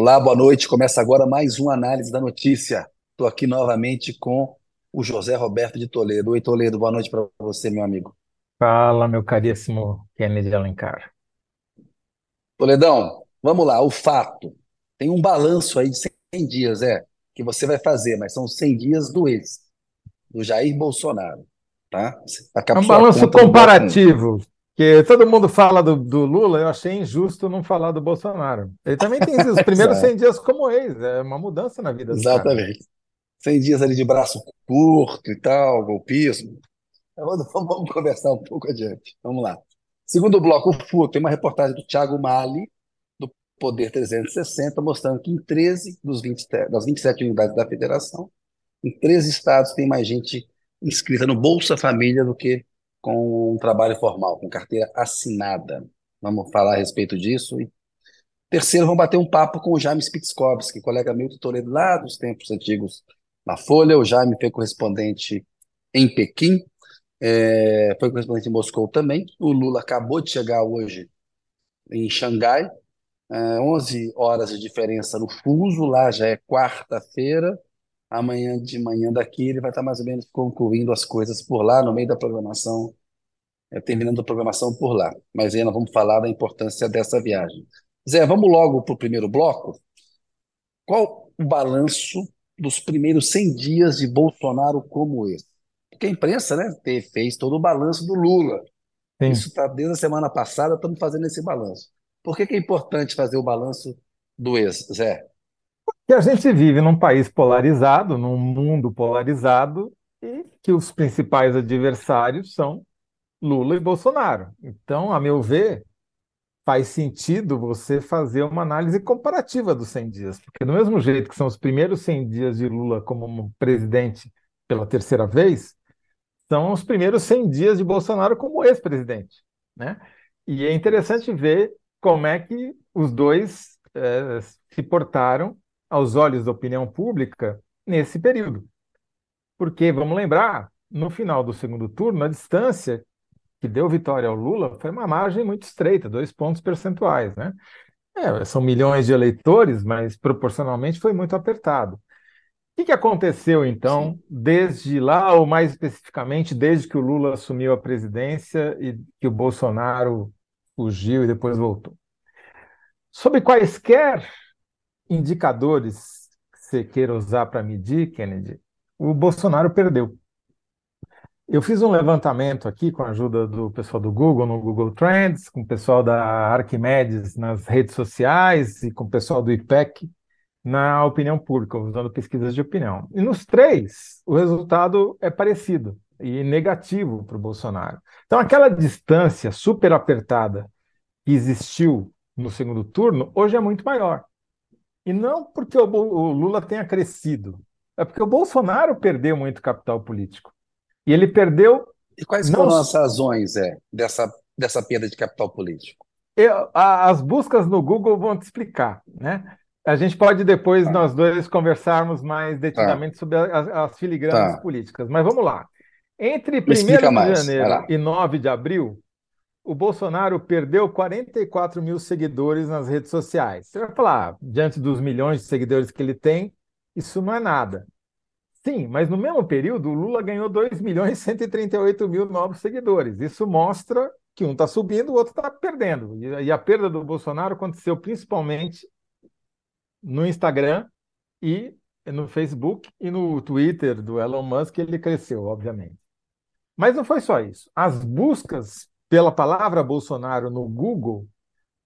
Olá, boa noite. Começa agora mais uma análise da notícia. Estou aqui novamente com o José Roberto de Toledo. Oi, Toledo, boa noite para você, meu amigo. Fala, meu caríssimo Kennedy Alencar. Toledão, vamos lá, o fato. Tem um balanço aí de 100 dias, é, que você vai fazer, mas são 100 dias do ex, do Jair Bolsonaro, tá? É um balanço comparativo, que todo mundo fala do, do, Lula, eu achei injusto não falar do Bolsonaro. Ele também tem os primeiros 100 dias como ex, é uma mudança na vida Exatamente. 100 dias ali de braço curto e tal, golpismo. Vamos, vamos conversar um pouco adiante. Vamos lá. Segundo bloco, o FU, tem uma reportagem do Thiago Mali, do Poder 360, mostrando que em 13 dos 20, das 27 unidades da federação, em 13 estados tem mais gente inscrita no Bolsa Família do que com um trabalho formal, com carteira assinada. Vamos falar a respeito disso. E terceiro, vamos bater um papo com o Jaime Spitzkowski, colega meu do Toledo, lá dos tempos antigos na Folha. O Jaime foi correspondente em Pequim, é, foi correspondente em Moscou também. O Lula acabou de chegar hoje em Xangai, é, 11 horas de diferença no fuso, lá já é quarta-feira. Amanhã de manhã daqui ele vai estar mais ou menos concluindo as coisas por lá, no meio da programação, é, terminando a programação por lá. Mas ainda vamos falar da importância dessa viagem. Zé, vamos logo para o primeiro bloco. Qual o balanço dos primeiros 100 dias de Bolsonaro como esse? Porque a imprensa né, fez todo o balanço do Lula. Sim. Isso está desde a semana passada, estamos fazendo esse balanço. Por que, que é importante fazer o balanço do ex, Zé? Porque a gente vive num país polarizado, num mundo polarizado, e que os principais adversários são Lula e Bolsonaro. Então, a meu ver, faz sentido você fazer uma análise comparativa dos 100 dias, porque do mesmo jeito que são os primeiros 100 dias de Lula como presidente pela terceira vez, são os primeiros 100 dias de Bolsonaro como ex-presidente, né? E é interessante ver como é que os dois é, se portaram aos olhos da opinião pública nesse período. Porque, vamos lembrar, no final do segundo turno, a distância que deu vitória ao Lula foi uma margem muito estreita, dois pontos percentuais, né? É, são milhões de eleitores, mas proporcionalmente foi muito apertado. O que, que aconteceu, então, Sim. desde lá, ou mais especificamente, desde que o Lula assumiu a presidência e que o Bolsonaro fugiu e depois voltou? Sob quaisquer indicadores que você queira usar para medir, Kennedy, o Bolsonaro perdeu. Eu fiz um levantamento aqui com a ajuda do pessoal do Google, no Google Trends, com o pessoal da Arquimedes nas redes sociais e com o pessoal do IPEC na opinião pública, usando pesquisas de opinião. E nos três, o resultado é parecido e negativo para o Bolsonaro. Então, aquela distância super apertada que existiu no segundo turno, hoje é muito maior. E não porque o, Lula tenha crescido, é porque o Bolsonaro perdeu muito capital político. E ele perdeu. E quais não... foram as razões é, dessa, dessa perda de capital político? Eu, a, as buscas no Google vão te explicar, né? A gente pode depois tá. nós dois conversarmos mais detidamente tá. sobre as, as filigranas tá. políticas. Mas vamos lá. Entre 1 de janeiro e 9 de abril, o Bolsonaro perdeu 44 mil seguidores nas redes sociais. Você vai falar, diante dos milhões de seguidores que ele tem, isso não é nada. Sim, mas no mesmo período, o Lula ganhou 2 milhões e 138 mil novos seguidores. Isso mostra que um está subindo, o outro está perdendo. E a perda do Bolsonaro aconteceu principalmente no Instagram e no Facebook e no Twitter do Elon Musk, ele cresceu, obviamente. Mas não foi só isso. As buscas pela palavra Bolsonaro no Google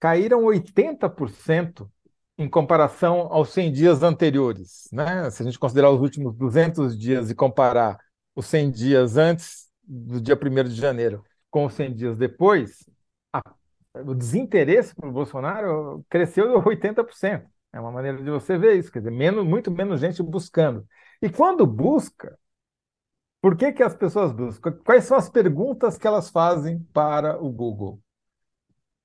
caíram 80% em comparação aos 100 dias anteriores. Né? Se a gente considerar os últimos 200 dias e comparar os 100 dias antes do dia 1 de janeiro com os 100 dias depois, a, o desinteresse por Bolsonaro cresceu 80%. É uma maneira de você ver isso, quer dizer, menos, muito menos gente buscando. E quando busca, por que, que as pessoas buscam? Quais são as perguntas que elas fazem para o Google?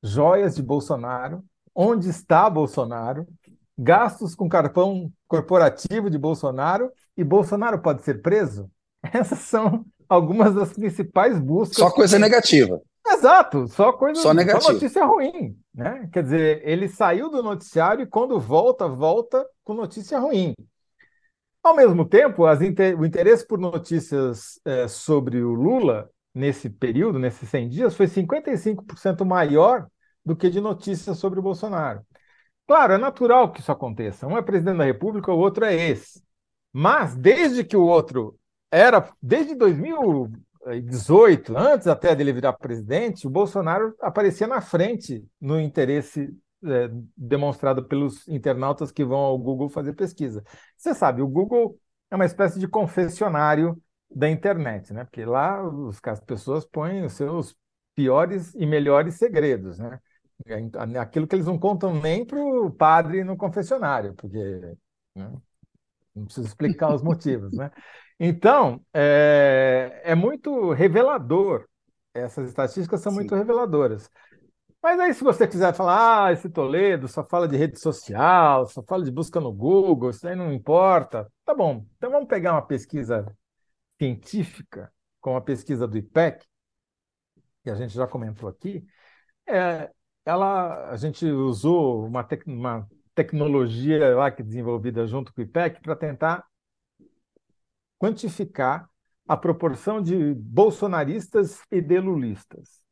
Joias de Bolsonaro, onde está Bolsonaro, gastos com cartão corporativo de Bolsonaro e Bolsonaro pode ser preso? Essas são algumas das principais buscas. Só coisa negativa. Exato, só coisa, só, negativo. só notícia ruim, né? Quer dizer, ele saiu do noticiário e quando volta, volta com notícia ruim. Ao mesmo tempo, inter... o interesse por notícias é, sobre o Lula nesse período, nesses 100 dias, foi 55% maior do que de notícias sobre o Bolsonaro. Claro, é natural que isso aconteça. Um é presidente da República, o outro é esse. Mas desde que o outro era, desde 2018, antes até dele virar presidente, o Bolsonaro aparecia na frente no interesse é, demonstrado pelos internautas que vão ao Google fazer pesquisa. Você sabe, o Google é uma espécie de confessionário da internet, né? Porque lá os, as pessoas põem os seus piores e melhores segredos, né? Aquilo que eles não contam nem para o padre no confessionário, porque né? não preciso explicar os motivos, né? Então, é, é muito revelador. Essas estatísticas são Sim. muito reveladoras. Mas aí, se você quiser falar, ah, esse Toledo só fala de rede social, só fala de busca no Google, isso aí não importa. Tá bom. Então vamos pegar uma pesquisa científica, como a pesquisa do IPEC, que a gente já comentou aqui. É, ela, a gente usou uma, tec, uma tecnologia lá que desenvolvida junto com o IPEC para tentar quantificar a proporção de bolsonaristas e de lulistas.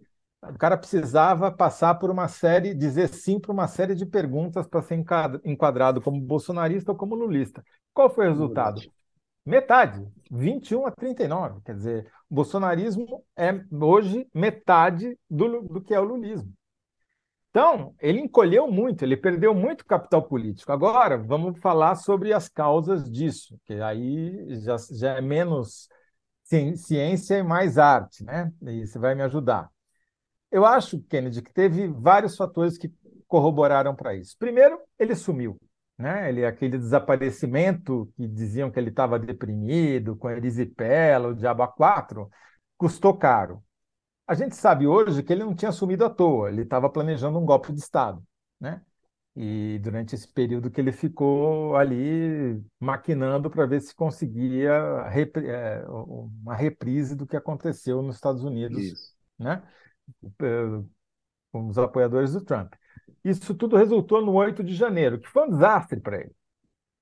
O cara precisava passar por uma série, dizer sim para uma série de perguntas para ser enquadrado como bolsonarista ou como lulista. Qual foi o resultado? Metade, 21 a 39. Quer dizer, o bolsonarismo é hoje metade do, do que é o lulismo. Então, ele encolheu muito, ele perdeu muito capital político. Agora, vamos falar sobre as causas disso, que aí já, já é menos ciência e mais arte, né? E você vai me ajudar. Eu acho, Kennedy, que teve vários fatores que corroboraram para isso. Primeiro, ele sumiu. Né? Ele, aquele desaparecimento que diziam que ele estava deprimido, com erisipela, o diabo 4, custou caro. A gente sabe hoje que ele não tinha sumido à toa, ele estava planejando um golpe de Estado. Né? E durante esse período que ele ficou ali maquinando para ver se conseguia repri é, uma reprise do que aconteceu nos Estados Unidos. Isso. Né? Com os apoiadores do Trump. Isso tudo resultou no 8 de janeiro, que foi um desastre para ele,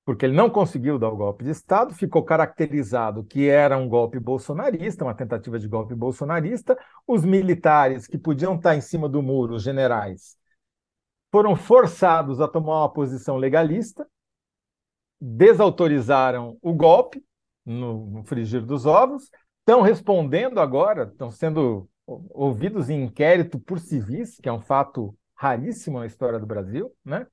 porque ele não conseguiu dar o golpe de Estado, ficou caracterizado que era um golpe bolsonarista, uma tentativa de golpe bolsonarista. Os militares que podiam estar em cima do muro, os generais, foram forçados a tomar uma posição legalista, desautorizaram o golpe no, no frigir dos ovos, estão respondendo agora, estão sendo ouvidos em inquérito por civis, que é um fato raríssimo na história do Brasil, né?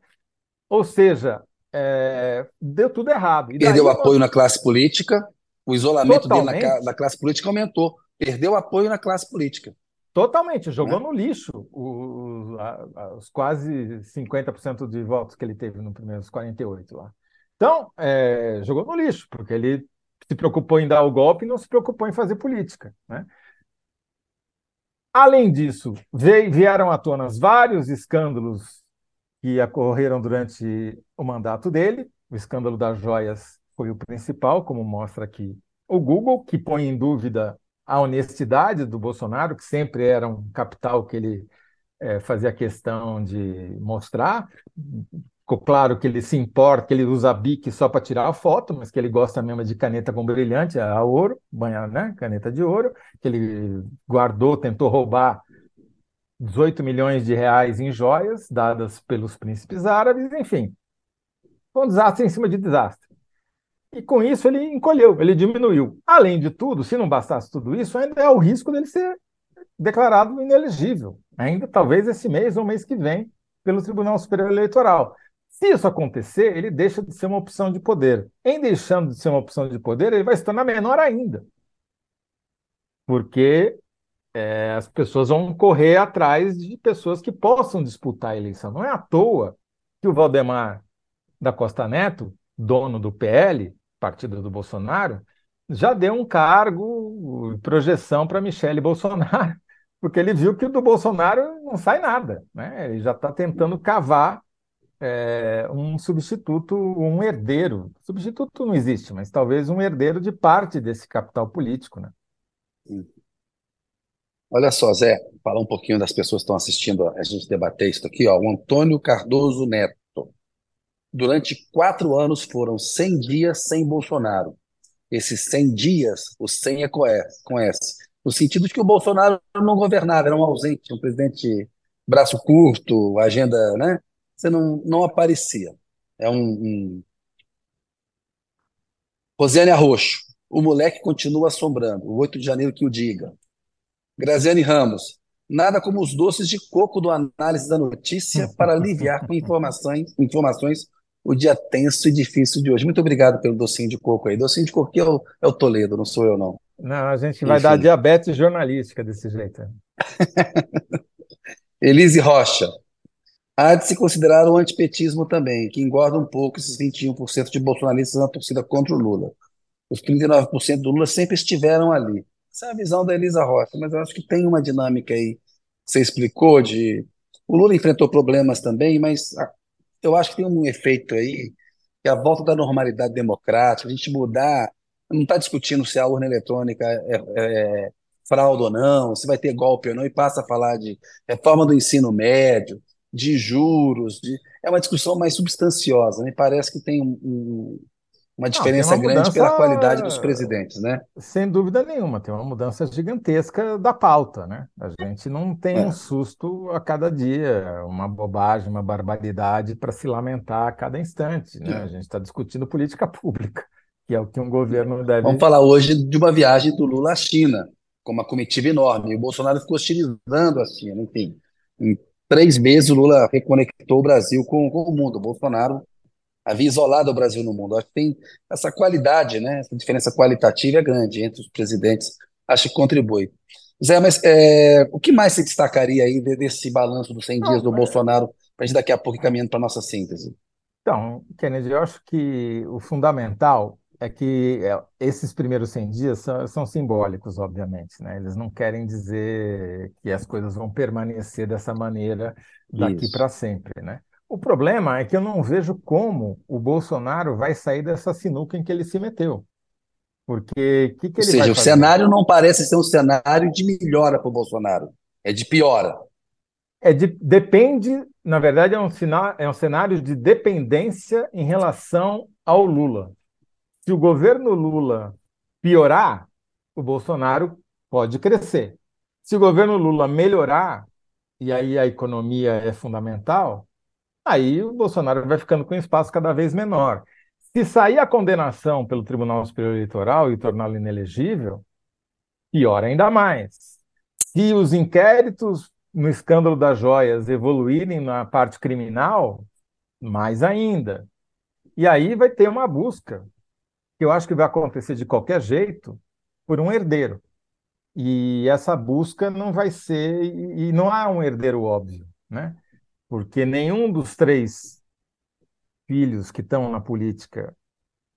Ou seja, é, deu tudo errado. E Perdeu daí, apoio na classe política, o isolamento dele na, na, classe política aumentou. Perdeu apoio na classe política. Totalmente, jogou né? no lixo o, a, os quase 50% de votos que ele teve no primeiro 48 lá. Então, é, jogou no lixo, porque ele se preocupou em dar o golpe e não se preocupou em fazer política. Né? Além disso, vieram à tona vários escândalos que ocorreram durante o mandato dele. O escândalo das joias foi o principal, como mostra aqui o Google, que põe em dúvida a honestidade do Bolsonaro, que sempre era um capital que ele é, fazia questão de mostrar. Ficou claro que ele se importa, que ele usa bique só para tirar a foto, mas que ele gosta mesmo de caneta com brilhante, a ouro, banha, né? caneta de ouro, que ele guardou, tentou roubar 18 milhões de reais em joias dadas pelos príncipes árabes, enfim. Foi um desastre em cima de desastre. E com isso ele encolheu, ele diminuiu. Além de tudo, se não bastasse tudo isso, ainda é o risco dele ser declarado inelegível, ainda talvez esse mês ou mês que vem, pelo Tribunal Superior Eleitoral. Se isso acontecer, ele deixa de ser uma opção de poder. Em deixando de ser uma opção de poder, ele vai se tornar menor ainda. Porque é, as pessoas vão correr atrás de pessoas que possam disputar a eleição. Não é à toa que o Valdemar da Costa Neto, dono do PL, partido do Bolsonaro, já deu um cargo, projeção para Michele Bolsonaro, porque ele viu que do Bolsonaro não sai nada. Né? Ele já está tentando cavar é, um substituto, um herdeiro. Substituto não existe, mas talvez um herdeiro de parte desse capital político, né? Olha só, Zé, falar um pouquinho das pessoas que estão assistindo a gente debater isso aqui, ó. O Antônio Cardoso Neto. Durante quatro anos foram 100 dias sem Bolsonaro. Esses 100 dias, o 100 é com S, no sentido de que o Bolsonaro não governava, era um ausente, um presidente braço curto, agenda, né? Você não, não aparecia. É um, um... Rosiane Arroxo, o moleque continua assombrando. O 8 de janeiro que o diga. Graziane Ramos, nada como os doces de coco do análise da notícia para aliviar com informações, informações o dia tenso e difícil de hoje. Muito obrigado pelo docinho de coco aí. Docinho de coco é o, é o Toledo, não sou eu, não. Não, a gente vai Enfim. dar diabetes jornalística desse jeito. Elise Rocha. Há de se considerar o antipetismo também, que engorda um pouco esses 21% de bolsonaristas na torcida contra o Lula. Os 39% do Lula sempre estiveram ali. Essa é a visão da Elisa Rocha, mas eu acho que tem uma dinâmica aí. Você explicou de. O Lula enfrentou problemas também, mas eu acho que tem um efeito aí, que é a volta da normalidade democrática, a gente mudar. Não está discutindo se a urna eletrônica é, é, é fraude ou não, se vai ter golpe ou não, e passa a falar de reforma do ensino médio, de juros, de... é uma discussão mais substanciosa. Me parece que tem um, um uma diferença uma grande mudança, pela qualidade dos presidentes, né? Sem dúvida nenhuma, tem uma mudança gigantesca da pauta, né? A gente não tem é. um susto a cada dia, uma bobagem, uma barbaridade para se lamentar a cada instante, né? É. A gente está discutindo política pública, que é o que um governo deve. Vamos falar hoje de uma viagem do Lula à China, com uma comitiva enorme. E o Bolsonaro ficou hostilizando a China, enfim. Três meses o Lula reconectou o Brasil com, com o mundo. O Bolsonaro havia isolado o Brasil no mundo. Acho que tem essa qualidade, né? essa diferença qualitativa é grande entre os presidentes, acho que contribui. Zé, mas é, o que mais se destacaria aí desse balanço dos 100 Não, dias do Bolsonaro, para a gente daqui a pouco ir caminhando para a nossa síntese? Então, Kennedy, eu acho que o fundamental é que é, esses primeiros 100 dias são, são, simbólicos, obviamente, né? Eles não querem dizer que as coisas vão permanecer dessa maneira daqui para sempre, né? O problema é que eu não vejo como o Bolsonaro vai sair dessa sinuca em que ele se meteu. Porque que, que Ou seja, o cenário não parece ser um cenário de melhora para o Bolsonaro, é de piora. É de, depende, na verdade, é um, é um cenário de dependência em relação ao Lula. Se o governo Lula piorar, o Bolsonaro pode crescer. Se o governo Lula melhorar, e aí a economia é fundamental, aí o Bolsonaro vai ficando com espaço cada vez menor. Se sair a condenação pelo Tribunal Superior Eleitoral e torná-lo inelegível, pior ainda mais. Se os inquéritos no escândalo das joias evoluírem na parte criminal, mais ainda. E aí vai ter uma busca, que eu acho que vai acontecer de qualquer jeito, por um herdeiro. E essa busca não vai ser, e não há um herdeiro óbvio, né? porque nenhum dos três filhos que estão na política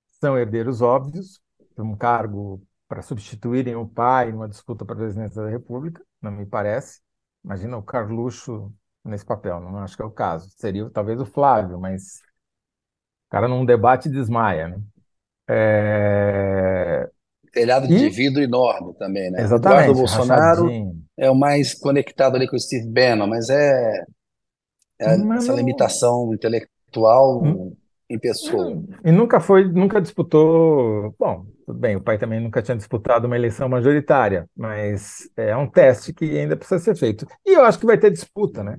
são herdeiros óbvios, um cargo para substituírem o pai numa disputa para a presidência da República, não me parece. Imagina o Carluxo nesse papel, não acho que é o caso. Seria talvez o Flávio, mas o cara num debate desmaia, né? É... Telhado de e... vidro enorme também, né? Exatamente. Eduardo Bolsonaro é o mais conectado ali com o Steve Bannon, mas é é essa não... limitação intelectual hum. em pessoa. E nunca foi, nunca disputou. Bom, tudo bem, o pai também nunca tinha disputado uma eleição majoritária, mas é um teste que ainda precisa ser feito. E eu acho que vai ter disputa, né?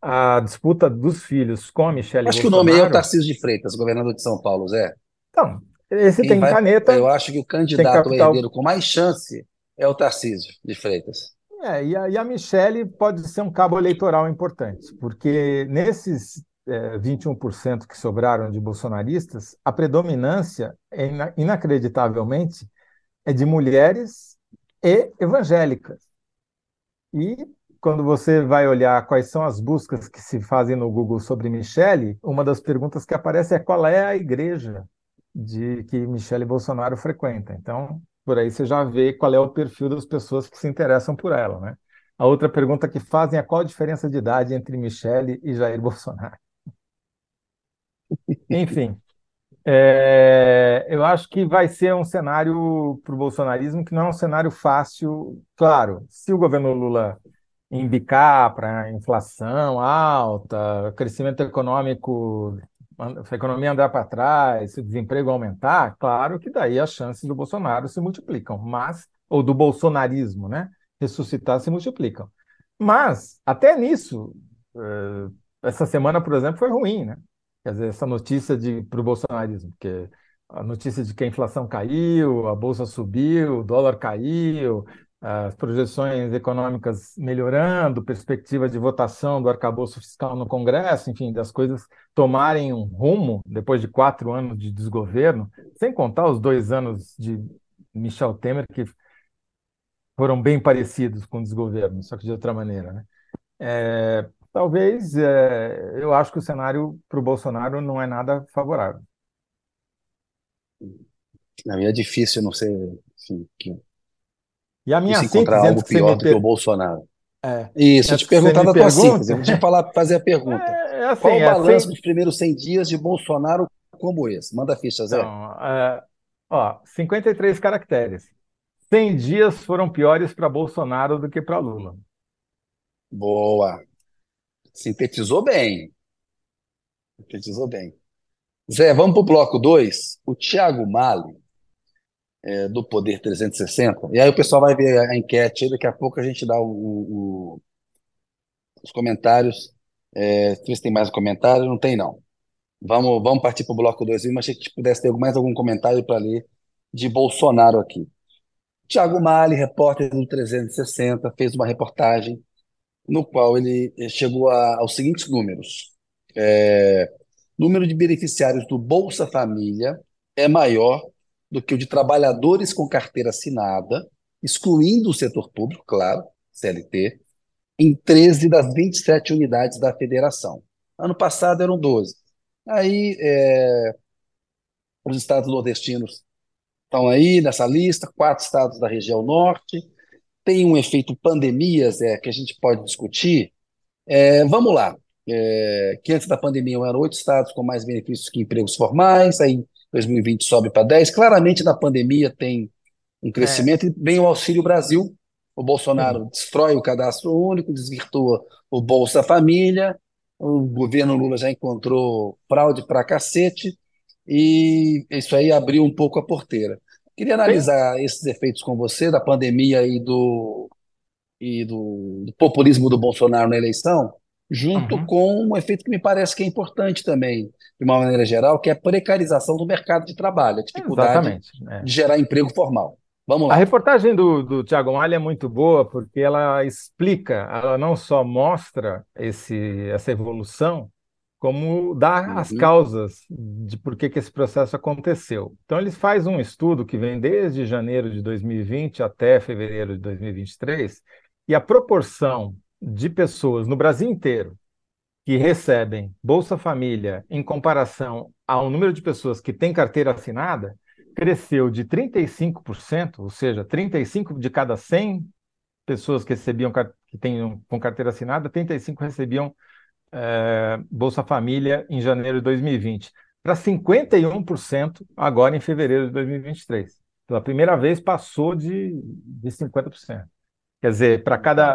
A disputa dos filhos com a Michelle Acho Bolsonaro... que o nome é o Tarcísio de Freitas, governador de São Paulo, Zé. Então, esse Quem tem vai... caneta. Eu acho que o candidato herdeiro com mais chance é o Tarcísio de Freitas. É, e a, e a Michelle pode ser um cabo eleitoral importante, porque nesses é, 21% que sobraram de bolsonaristas, a predominância, é ina inacreditavelmente, é de mulheres e evangélicas. E quando você vai olhar quais são as buscas que se fazem no Google sobre Michele, uma das perguntas que aparece é qual é a igreja de que Michele Bolsonaro frequenta. Então, por aí você já vê qual é o perfil das pessoas que se interessam por ela, né? A outra pergunta que fazem é qual a diferença de idade entre Michele e Jair Bolsonaro. Enfim, É, eu acho que vai ser um cenário para o bolsonarismo que não é um cenário fácil. Claro, se o governo Lula embicar para inflação alta, crescimento econômico, a economia andar para trás, se o desemprego aumentar, claro que daí as chances do Bolsonaro se multiplicam, mas ou do bolsonarismo, né, ressuscitar se multiplicam. Mas até nisso, eh, essa semana, por exemplo, foi ruim, né? Quer dizer, essa notícia de para o bolsonarismo, porque a notícia de que a inflação caiu, a bolsa subiu, o dólar caiu, as projeções econômicas melhorando, perspectiva de votação do arcabouço fiscal no Congresso, enfim, das coisas tomarem um rumo depois de quatro anos de desgoverno, sem contar os dois anos de Michel Temer, que foram bem parecidos com o desgoverno, só que de outra maneira, né? É, talvez é, eu acho que o cenário para o Bolsonaro não é nada favorável. Não, é difícil não ser assim, que, e a minha se encontrar algo pior do que o Bolsonaro. É, Isso, eu te perguntar da tua síntese. Deixa eu falar, fazer a pergunta. É, é assim, Qual o é balanço assim... dos primeiros 100 dias de Bolsonaro como esse? Manda a ficha, Zé. Então, é, ó, 53 caracteres. 100 dias foram piores para Bolsonaro do que para Lula. Boa. Sintetizou bem. Sintetizou bem. Zé, vamos para o bloco 2. O Thiago Mali, é, do Poder 360, e aí o pessoal vai ver a enquete, daqui a pouco a gente dá o, o, os comentários. É, se tem mais um comentário, não tem não. Vamos, vamos partir para o bloco 2, mas achei que pudesse ter mais algum comentário para ler de Bolsonaro aqui. Tiago Mali, repórter do 360, fez uma reportagem no qual ele chegou a, aos seguintes números. É, número de beneficiários do Bolsa Família é maior do que o de trabalhadores com carteira assinada, excluindo o setor público, claro, CLT, em 13 das 27 unidades da federação. Ano passado eram 12. Aí, é, os estados nordestinos estão aí nessa lista, quatro estados da região norte, tem um efeito pandemia, Zé, que a gente pode discutir. É, vamos lá. É, que antes da pandemia eram oito estados com mais benefícios que empregos formais, aí 2020 sobe para 10. Claramente na pandemia tem um crescimento é. e vem o Auxílio Brasil. O Bolsonaro uhum. destrói o cadastro único, desvirtua o Bolsa Família, o governo Lula já encontrou fraude para cacete, e isso aí abriu um pouco a porteira. Queria analisar esses efeitos com você da pandemia e do, e do, do populismo do Bolsonaro na eleição, junto uhum. com um efeito que me parece que é importante também, de uma maneira geral, que é a precarização do mercado de trabalho, a dificuldade é. de gerar emprego formal. Vamos lá. A reportagem do, do Tiago Malha é muito boa porque ela explica, ela não só mostra esse, essa evolução, como dar uhum. as causas de por que, que esse processo aconteceu. Então, ele faz um estudo que vem desde janeiro de 2020 até fevereiro de 2023, e a proporção de pessoas no Brasil inteiro que recebem Bolsa Família em comparação ao número de pessoas que têm carteira assinada cresceu de 35%, ou seja, 35 de cada 100 pessoas que recebiam que têm com carteira assinada, 35 recebiam é, Bolsa Família em janeiro de 2020, para 51% agora em fevereiro de 2023. Pela primeira vez passou de, de 50%. Quer dizer, para cada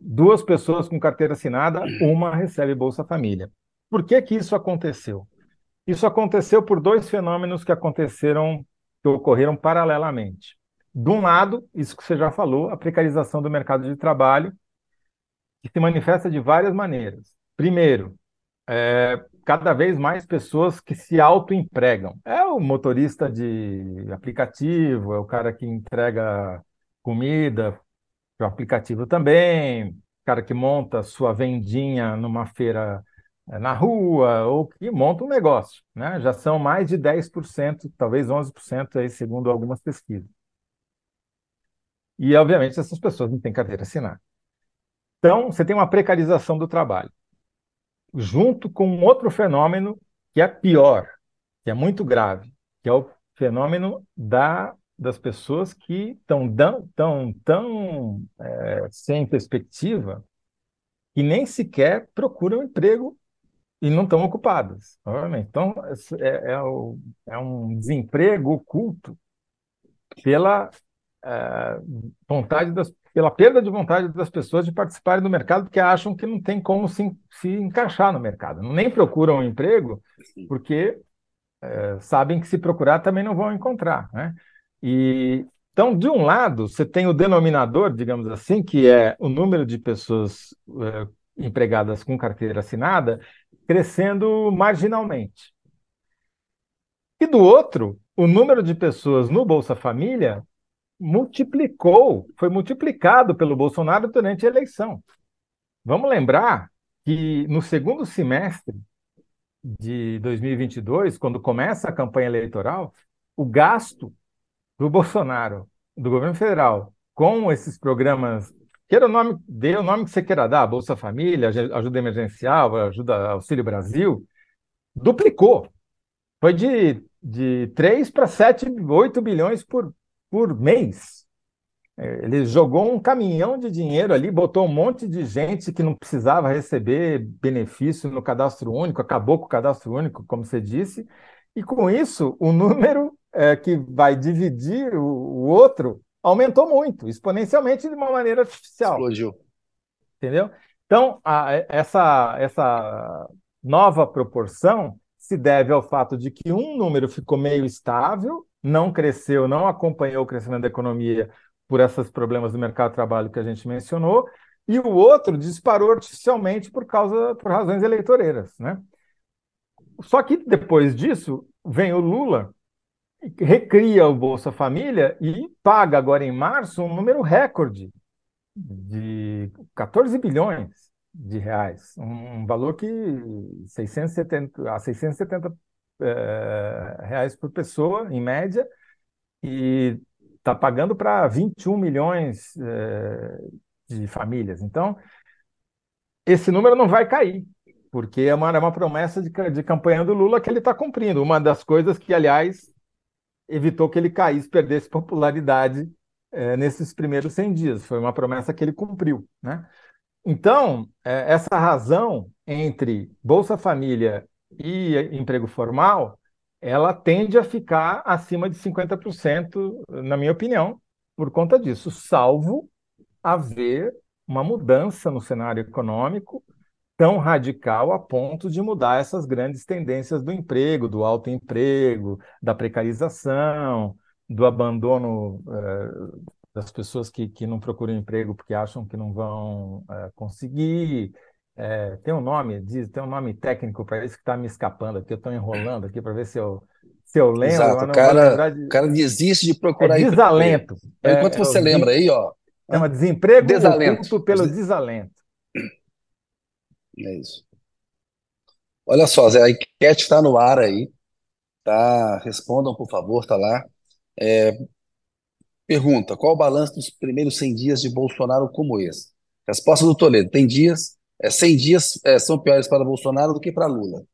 duas pessoas com carteira assinada, uma recebe Bolsa Família. Por que, que isso aconteceu? Isso aconteceu por dois fenômenos que aconteceram, que ocorreram paralelamente. De um lado, isso que você já falou, a precarização do mercado de trabalho, que se manifesta de várias maneiras. Primeiro, é, cada vez mais pessoas que se autoempregam. É o motorista de aplicativo, é o cara que entrega comida o aplicativo também, cara que monta sua vendinha numa feira é, na rua, ou que monta um negócio. Né? Já são mais de 10%, talvez 11%, aí, segundo algumas pesquisas. E, obviamente, essas pessoas não têm carteira assinada. Então, você tem uma precarização do trabalho junto com um outro fenômeno que é pior, que é muito grave, que é o fenômeno da, das pessoas que estão tão, tão, tão é, sem perspectiva que nem sequer procuram emprego e não estão ocupadas, obviamente. Então, é, é, é um desemprego oculto pela é, vontade das, pela perda de vontade das pessoas de participarem do mercado, porque acham que não tem como se, se encaixar no mercado. Nem procuram um emprego, porque é, sabem que se procurar também não vão encontrar. Né? E, então, de um lado, você tem o denominador, digamos assim, que é o número de pessoas é, empregadas com carteira assinada crescendo marginalmente. E do outro, o número de pessoas no Bolsa Família multiplicou, foi multiplicado pelo Bolsonaro durante a eleição. Vamos lembrar que no segundo semestre de 2022, quando começa a campanha eleitoral, o gasto do Bolsonaro, do governo federal, com esses programas, queira o nome, dê o nome que você queira dar, Bolsa Família, ajuda emergencial, ajuda Auxílio Brasil, duplicou. Foi de, de 3 para 7, 8 bilhões por, por mês. Ele jogou um caminhão de dinheiro ali, botou um monte de gente que não precisava receber benefício no cadastro único, acabou com o cadastro único, como você disse, e com isso o número é, que vai dividir o, o, outro aumentou muito, exponencialmente de uma maneira artificial. Explodiu. Entendeu? Então, a, essa, essa nova proporção se deve ao fato de que um número ficou meio estável, não cresceu, não acompanhou o crescimento da economia por esses problemas do mercado de trabalho que a gente mencionou, e o outro disparou artificialmente por causa por razões eleitoreiras, né? Só que depois disso vem o Lula recria o Bolsa Família e paga agora em março um número recorde de 14 bilhões de reais, um valor que 670 a 670 é, reais por pessoa em média e está pagando para 21 milhões é, de famílias. Então, esse número não vai cair, porque é uma, é uma promessa de, de campanha do Lula que ele está cumprindo. Uma das coisas que, aliás, evitou que ele caísse, perdesse popularidade é, nesses primeiros 100 dias. Foi uma promessa que ele cumpriu. Né? Então, é, essa razão entre Bolsa Família e emprego formal ela tende a ficar acima de 50%, na minha opinião, por conta disso, salvo haver uma mudança no cenário econômico tão radical a ponto de mudar essas grandes tendências do emprego, do alto emprego, da precarização, do abandono eh, das pessoas que, que não procuram emprego porque acham que não vão eh, conseguir, é, tem um nome, diz, tem um nome técnico para isso que está me escapando aqui, eu estou enrolando aqui para ver se eu, se eu lembro. Exato, o cara, de... cara desiste de procurar. É desalento. É, Enquanto você lembra aí, ó. Chama desemprego desalento. pelo desalento. É isso. Olha só, Zé, a enquete está no ar aí. Tá? Respondam, por favor, tá lá. É, pergunta: qual o balanço dos primeiros 100 dias de Bolsonaro como esse? Resposta do Toledo: tem dias é, 100 dias é, são piores para Bolsonaro do que para Lula.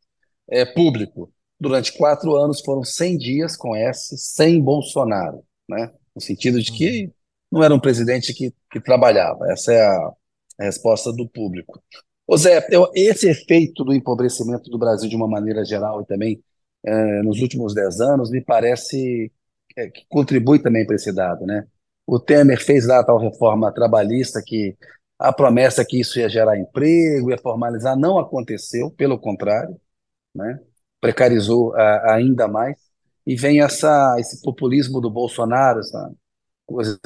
É público. Durante quatro anos foram 100 dias com S, sem Bolsonaro, né? no sentido de que não era um presidente que, que trabalhava. Essa é a, a resposta do público. Ô Zé, eu, esse efeito do empobrecimento do Brasil de uma maneira geral e também é, nos últimos dez anos me parece é, que contribui também para esse dado. Né? O Temer fez lá a tal reforma trabalhista que a promessa que isso ia gerar emprego, ia formalizar, não aconteceu, pelo contrário, né? precarizou a, ainda mais. E vem essa, esse populismo do Bolsonaro, coisa,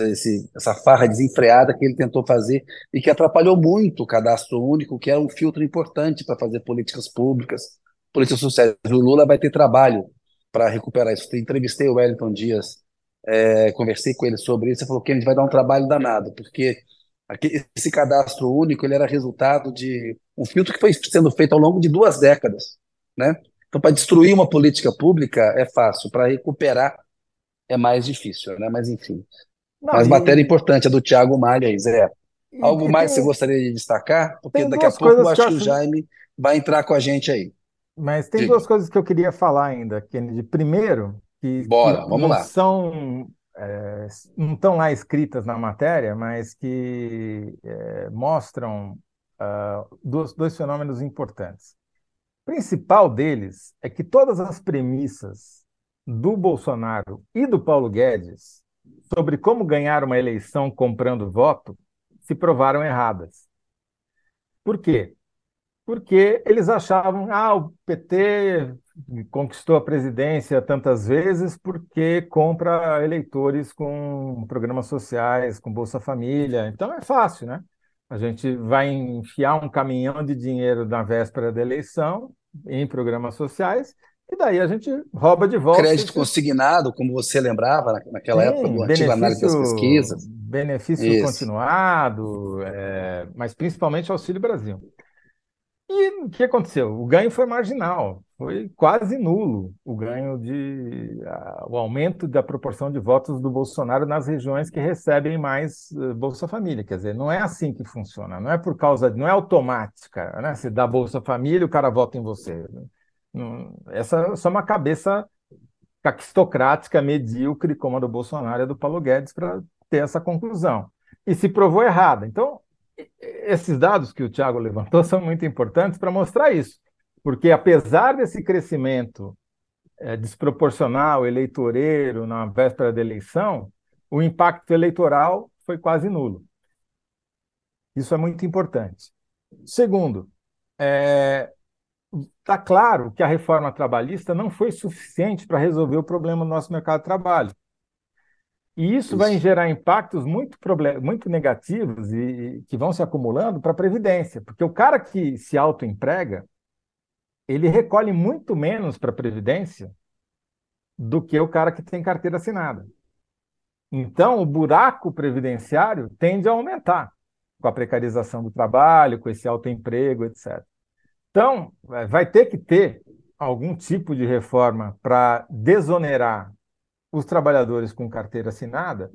esse, essa farra desenfreada que ele tentou fazer e que atrapalhou muito o cadastro único, que é um filtro importante para fazer políticas públicas, políticas sociais. O Lula vai ter trabalho para recuperar isso. Eu entrevistei o Wellington Dias, é, conversei com ele sobre isso, ele falou que a gente vai dar um trabalho danado, porque esse cadastro único ele era resultado de um filtro que foi sendo feito ao longo de duas décadas, né? Então, para destruir uma política pública é fácil, para recuperar é mais difícil, né? Mas enfim. Não, Mas e... matéria importante, a do Tiago Malha aí, Zé. Algo mais tem... você gostaria de destacar? Porque daqui a pouco eu acho que, o Jaime vai entrar com a gente aí. Mas tem Diga. duas coisas que eu queria falar ainda, Kennedy. Primeiro, que, Bora, que vamos não lá. são é, não estão lá escritas na matéria, mas que é, mostram uh, dois, dois, fenômenos importantes. principal deles é que todas as premissas do Bolsonaro e do Paulo Guedes sobre como ganhar uma eleição comprando voto se provaram erradas. Por quê? Porque eles achavam, ah, o PT conquistou a presidência tantas vezes porque compra eleitores com programas sociais, com Bolsa Família. Então é fácil, né? A gente vai enfiar um caminhão de dinheiro na véspera da eleição em programas sociais e daí a gente rouba de volta. Crédito consignado, como você lembrava naquela Sim, época do antigo análise das pesquisas. Benefício Isso. continuado, é, mas principalmente Auxílio Brasil. E o que aconteceu? O ganho foi marginal, foi quase nulo o ganho de o aumento da proporção de votos do Bolsonaro nas regiões que recebem mais uh, Bolsa Família. Quer dizer, não é assim que funciona, não é por causa, não é automática, né? Se dá Bolsa Família, o cara vota em você. Essa é só uma cabeça caquistocrática, medíocre, como a do Bolsonaro e a do Paulo Guedes, para ter essa conclusão. E se provou errada. Então, esses dados que o Tiago levantou são muito importantes para mostrar isso. Porque, apesar desse crescimento é, desproporcional, eleitoreiro, na véspera da eleição, o impacto eleitoral foi quase nulo. Isso é muito importante. Segundo, é, está claro que a reforma trabalhista não foi suficiente para resolver o problema do nosso mercado de trabalho. E isso, isso. vai gerar impactos muito, muito negativos e, e que vão se acumulando para a Previdência, porque o cara que se autoemprega, ele recolhe muito menos para a Previdência do que o cara que tem carteira assinada. Então, o buraco previdenciário tende a aumentar com a precarização do trabalho, com esse autoemprego, etc. Então, vai ter que ter algum tipo de reforma para desonerar os trabalhadores com carteira assinada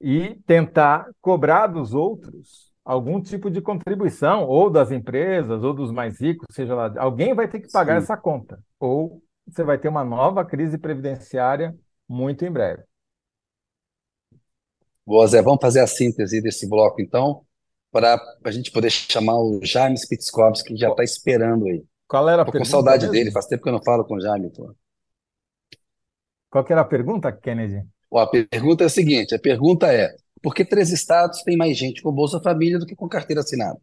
e tentar cobrar dos outros algum tipo de contribuição, ou das empresas, ou dos mais ricos, seja lá. Alguém vai ter que pagar Sim. essa conta. Ou você vai ter uma nova crise previdenciária muito em breve. Boa, Zé. Vamos fazer a síntese desse bloco, então para a gente poder chamar o Jaime Spitzkowski, que já está esperando aí. Qual era a Tô pergunta? com saudade mesmo? dele, faz tempo que eu não falo com o Jaime. Pô. Qual era a pergunta, Kennedy? a pergunta é a seguinte: a pergunta é: por que três estados têm mais gente com Bolsa Família do que com carteira assinada?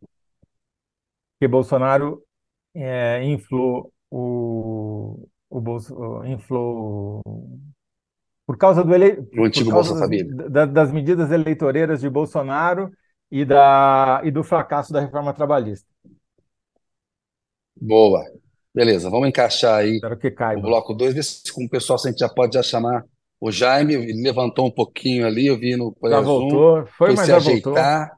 Porque Bolsonaro é, inflou o, o Bolsa, inflou por causa do ele... o antigo Bolsa Família. Das, das medidas eleitoreiras de Bolsonaro e, da, e do fracasso da reforma trabalhista. Boa. Beleza, vamos encaixar aí o bloco 2, ver se com o pessoal se a gente já pode já chamar o Jaime, ele levantou um pouquinho ali, eu vi no Já voltou, foi, foi mas se já ajeitar, voltou.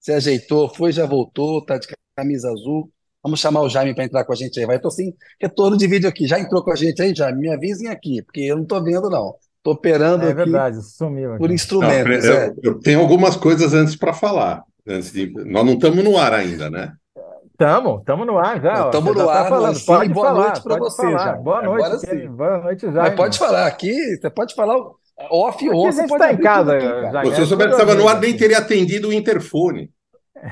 se ajeitou, foi, já voltou, tá de camisa azul. Vamos chamar o Jaime para entrar com a gente aí. Vai, tô sem retorno de vídeo aqui. Já entrou com a gente aí, Jaime? Me avisem aqui, porque eu não estou vendo, não. Estou operando é, aqui verdade, sumiu aqui. por instrumentos. Não, eu, eu, tenho algumas coisas antes para falar. Antes de... Nós não estamos no ar ainda, né? Estamos, estamos no ar já. Estamos no tá ar, falando. Sim, pode boa falar, noite para você. Já. Boa noite, sim. boa noite, já. pode falar aqui, você pode falar off ou você está em casa. Aqui, já, Se eu soubesse que estava no ar, nem teria atendido o interfone.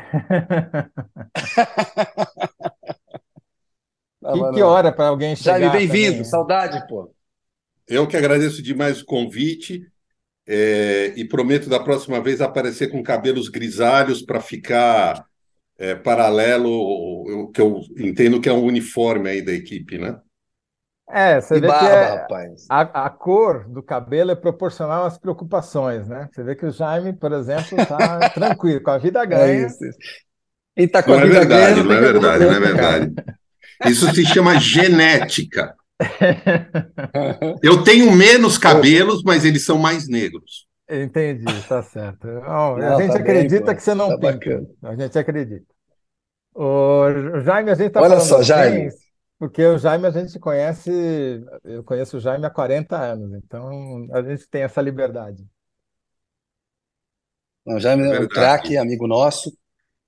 que, que hora para alguém chegar? Jaime, bem-vindo. Saudade, pô. Eu que agradeço demais o convite é, e prometo da próxima vez aparecer com cabelos grisalhos para ficar é, paralelo, o que eu entendo que é um uniforme aí da equipe, né? É, você vê barba, que é, rapaz. A, a, cor do cabelo é proporcional às preocupações, né? Você vê que o Jaime, por exemplo, está tranquilo, com a vida é ganha. É isso, isso. Ele tá com não a é vida é verdade, ganha, não é verdade, não é verdade. Isso se chama genética. Eu tenho menos cabelos, mas eles são mais negros. Entendi, tá certo. Não, não, a gente tá acredita bem, que você não tá pinta. A gente acredita. O Jaime, a gente está falando só, Jaime. Assim, porque o Jaime a gente conhece, eu conheço o Jaime há 40 anos, então a gente tem essa liberdade. o Jaime é um craque, amigo nosso.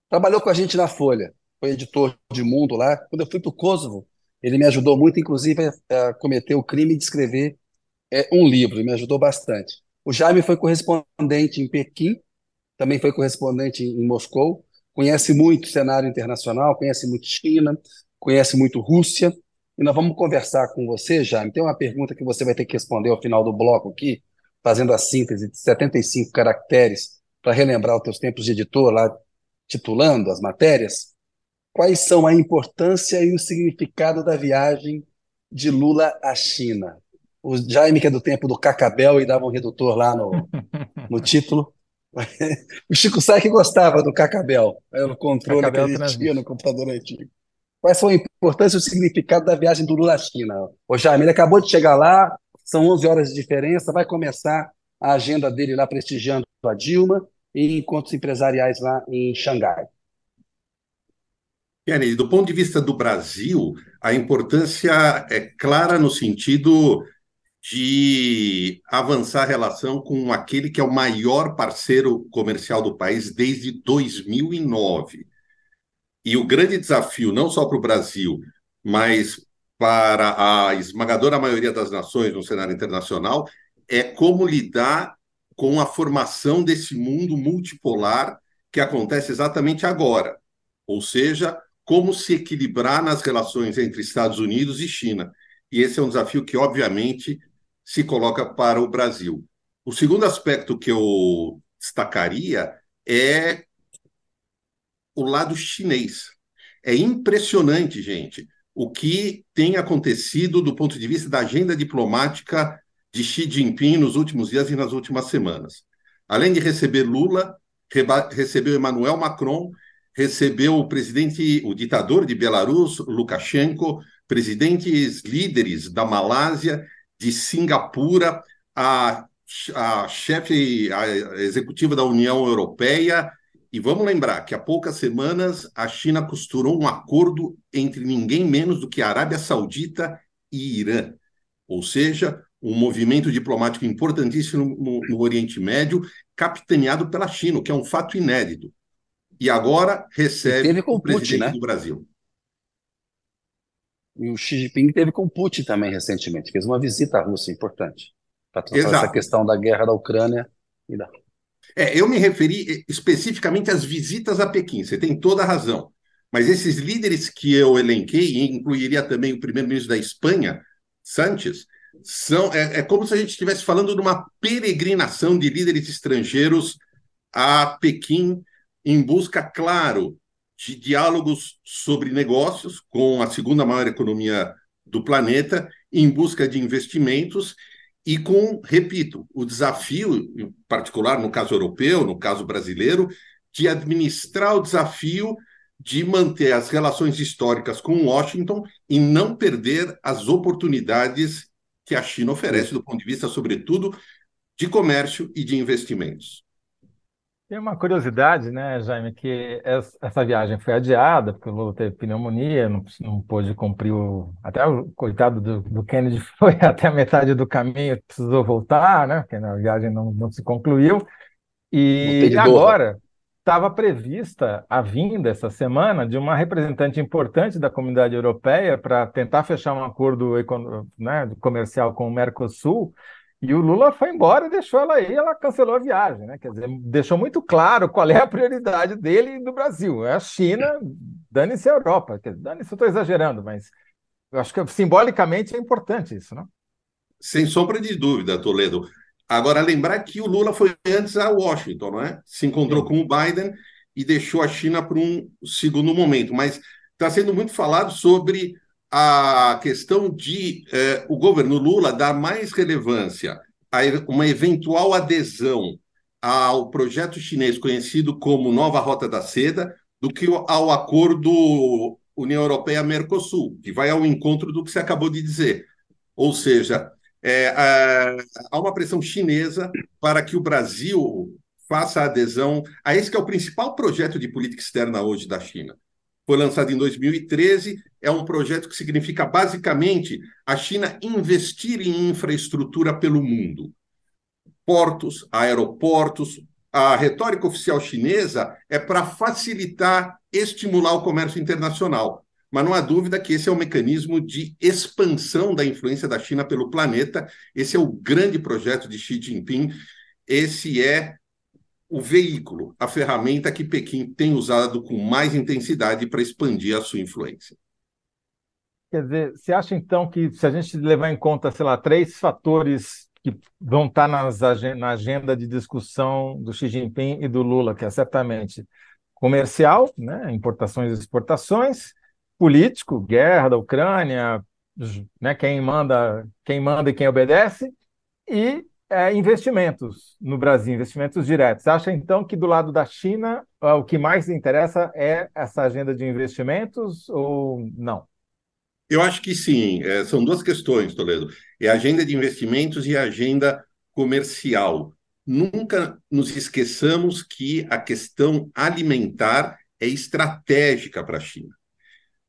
Trabalhou com a gente na Folha, foi editor de Mundo lá. Quando eu fui para o Kosovo, ele me ajudou muito, inclusive, a, cometer o crime de escrever é, um livro, me ajudou bastante. O Jaime foi correspondente em Pequim, também foi correspondente em Moscou, conhece muito o cenário internacional, conhece muito China, conhece muito Rússia, e nós vamos conversar com você, Jaime. Tem uma pergunta que você vai ter que responder ao final do bloco aqui, fazendo a síntese de 75 caracteres para relembrar os teus tempos de editor lá, titulando as matérias. Quais são a importância e o significado da viagem de Lula à China? O Jaime, que é do tempo do Cacabel e dava um redutor lá no, no título. o Chico Sá que gostava do Cacabel, era o controle Cacabel que ele tinha no computador antigo. Quais são a importância e o significado da viagem do Lula à China? O Jaime, ele acabou de chegar lá, são 11 horas de diferença, vai começar a agenda dele lá prestigiando a Dilma e encontros empresariais lá em Xangai. Kennedy, do ponto de vista do Brasil, a importância é clara no sentido de avançar a relação com aquele que é o maior parceiro comercial do país desde 2009. E o grande desafio, não só para o Brasil, mas para a esmagadora maioria das nações no cenário internacional, é como lidar com a formação desse mundo multipolar que acontece exatamente agora. Ou seja, como se equilibrar nas relações entre Estados Unidos e China. E esse é um desafio que, obviamente, se coloca para o Brasil. O segundo aspecto que eu destacaria é o lado chinês. É impressionante, gente, o que tem acontecido do ponto de vista da agenda diplomática de Xi Jinping nos últimos dias e nas últimas semanas. Além de receber Lula, recebeu Emmanuel Macron recebeu o presidente, o ditador de Belarus, Lukashenko, presidentes líderes da Malásia, de Singapura, a, a chefe a executiva da União Europeia. E vamos lembrar que há poucas semanas a China costurou um acordo entre ninguém menos do que a Arábia Saudita e Irã. Ou seja, um movimento diplomático importantíssimo no, no Oriente Médio, capitaneado pela China, o que é um fato inédito e agora recebe teve com o presidente Putin, né? do Brasil. E o Xi Jinping teve com Putin também recentemente, fez uma visita à Rússia importante para tratar essa questão da guerra da Ucrânia e da. É, eu me referi especificamente às visitas a Pequim, você tem toda a razão. Mas esses líderes que eu elenquei, e incluiria também o primeiro-ministro da Espanha, Sánchez, são, é, é como se a gente estivesse falando de uma peregrinação de líderes estrangeiros a Pequim em busca, claro, de diálogos sobre negócios com a segunda maior economia do planeta, em busca de investimentos e com, repito, o desafio, em particular no caso europeu, no caso brasileiro, de administrar o desafio de manter as relações históricas com Washington e não perder as oportunidades que a China oferece do ponto de vista, sobretudo, de comércio e de investimentos. Tem uma curiosidade, né, Jaime, que essa viagem foi adiada, porque o Lula teve pneumonia, não, não pôde cumprir o. Até o coitado do, do Kennedy foi até a metade do caminho, precisou voltar, né? Porque a viagem não, não se concluiu. E agora estava prevista a vinda essa semana de uma representante importante da comunidade europeia para tentar fechar um acordo né, comercial com o Mercosul e o Lula foi embora e deixou ela aí, ela cancelou a viagem, né? Quer dizer, deixou muito claro qual é a prioridade dele e do Brasil. É a China, dane-se a Europa. Dane-se, eu estou exagerando, mas eu acho que simbolicamente é importante isso, não? Sem sombra de dúvida, Toledo. Agora, lembrar que o Lula foi antes a Washington, não é? Se encontrou Sim. com o Biden e deixou a China para um segundo momento. Mas está sendo muito falado sobre a questão de eh, o governo Lula dar mais relevância a uma eventual adesão ao projeto chinês conhecido como Nova Rota da Seda do que ao acordo União Europeia-Mercosul, que vai ao encontro do que você acabou de dizer. Ou seja, é, há uma pressão chinesa para que o Brasil faça adesão a esse que é o principal projeto de política externa hoje da China foi lançado em 2013. É um projeto que significa basicamente a China investir em infraestrutura pelo mundo. Portos, aeroportos. A retórica oficial chinesa é para facilitar, estimular o comércio internacional. Mas não há dúvida que esse é um mecanismo de expansão da influência da China pelo planeta. Esse é o grande projeto de Xi Jinping. Esse é o veículo, a ferramenta que Pequim tem usado com mais intensidade para expandir a sua influência. Quer dizer, você acha então que se a gente levar em conta, sei lá, três fatores que vão estar nas, na agenda de discussão do Xi Jinping e do Lula, que é certamente comercial, né, importações e exportações, político, guerra da Ucrânia, né, quem manda, quem manda e quem obedece, e é, investimentos no Brasil, investimentos diretos. Acha então que do lado da China o que mais interessa é essa agenda de investimentos ou não? Eu acho que sim. É, são duas questões, Toledo. É a agenda de investimentos e a agenda comercial. Nunca nos esqueçamos que a questão alimentar é estratégica para a China.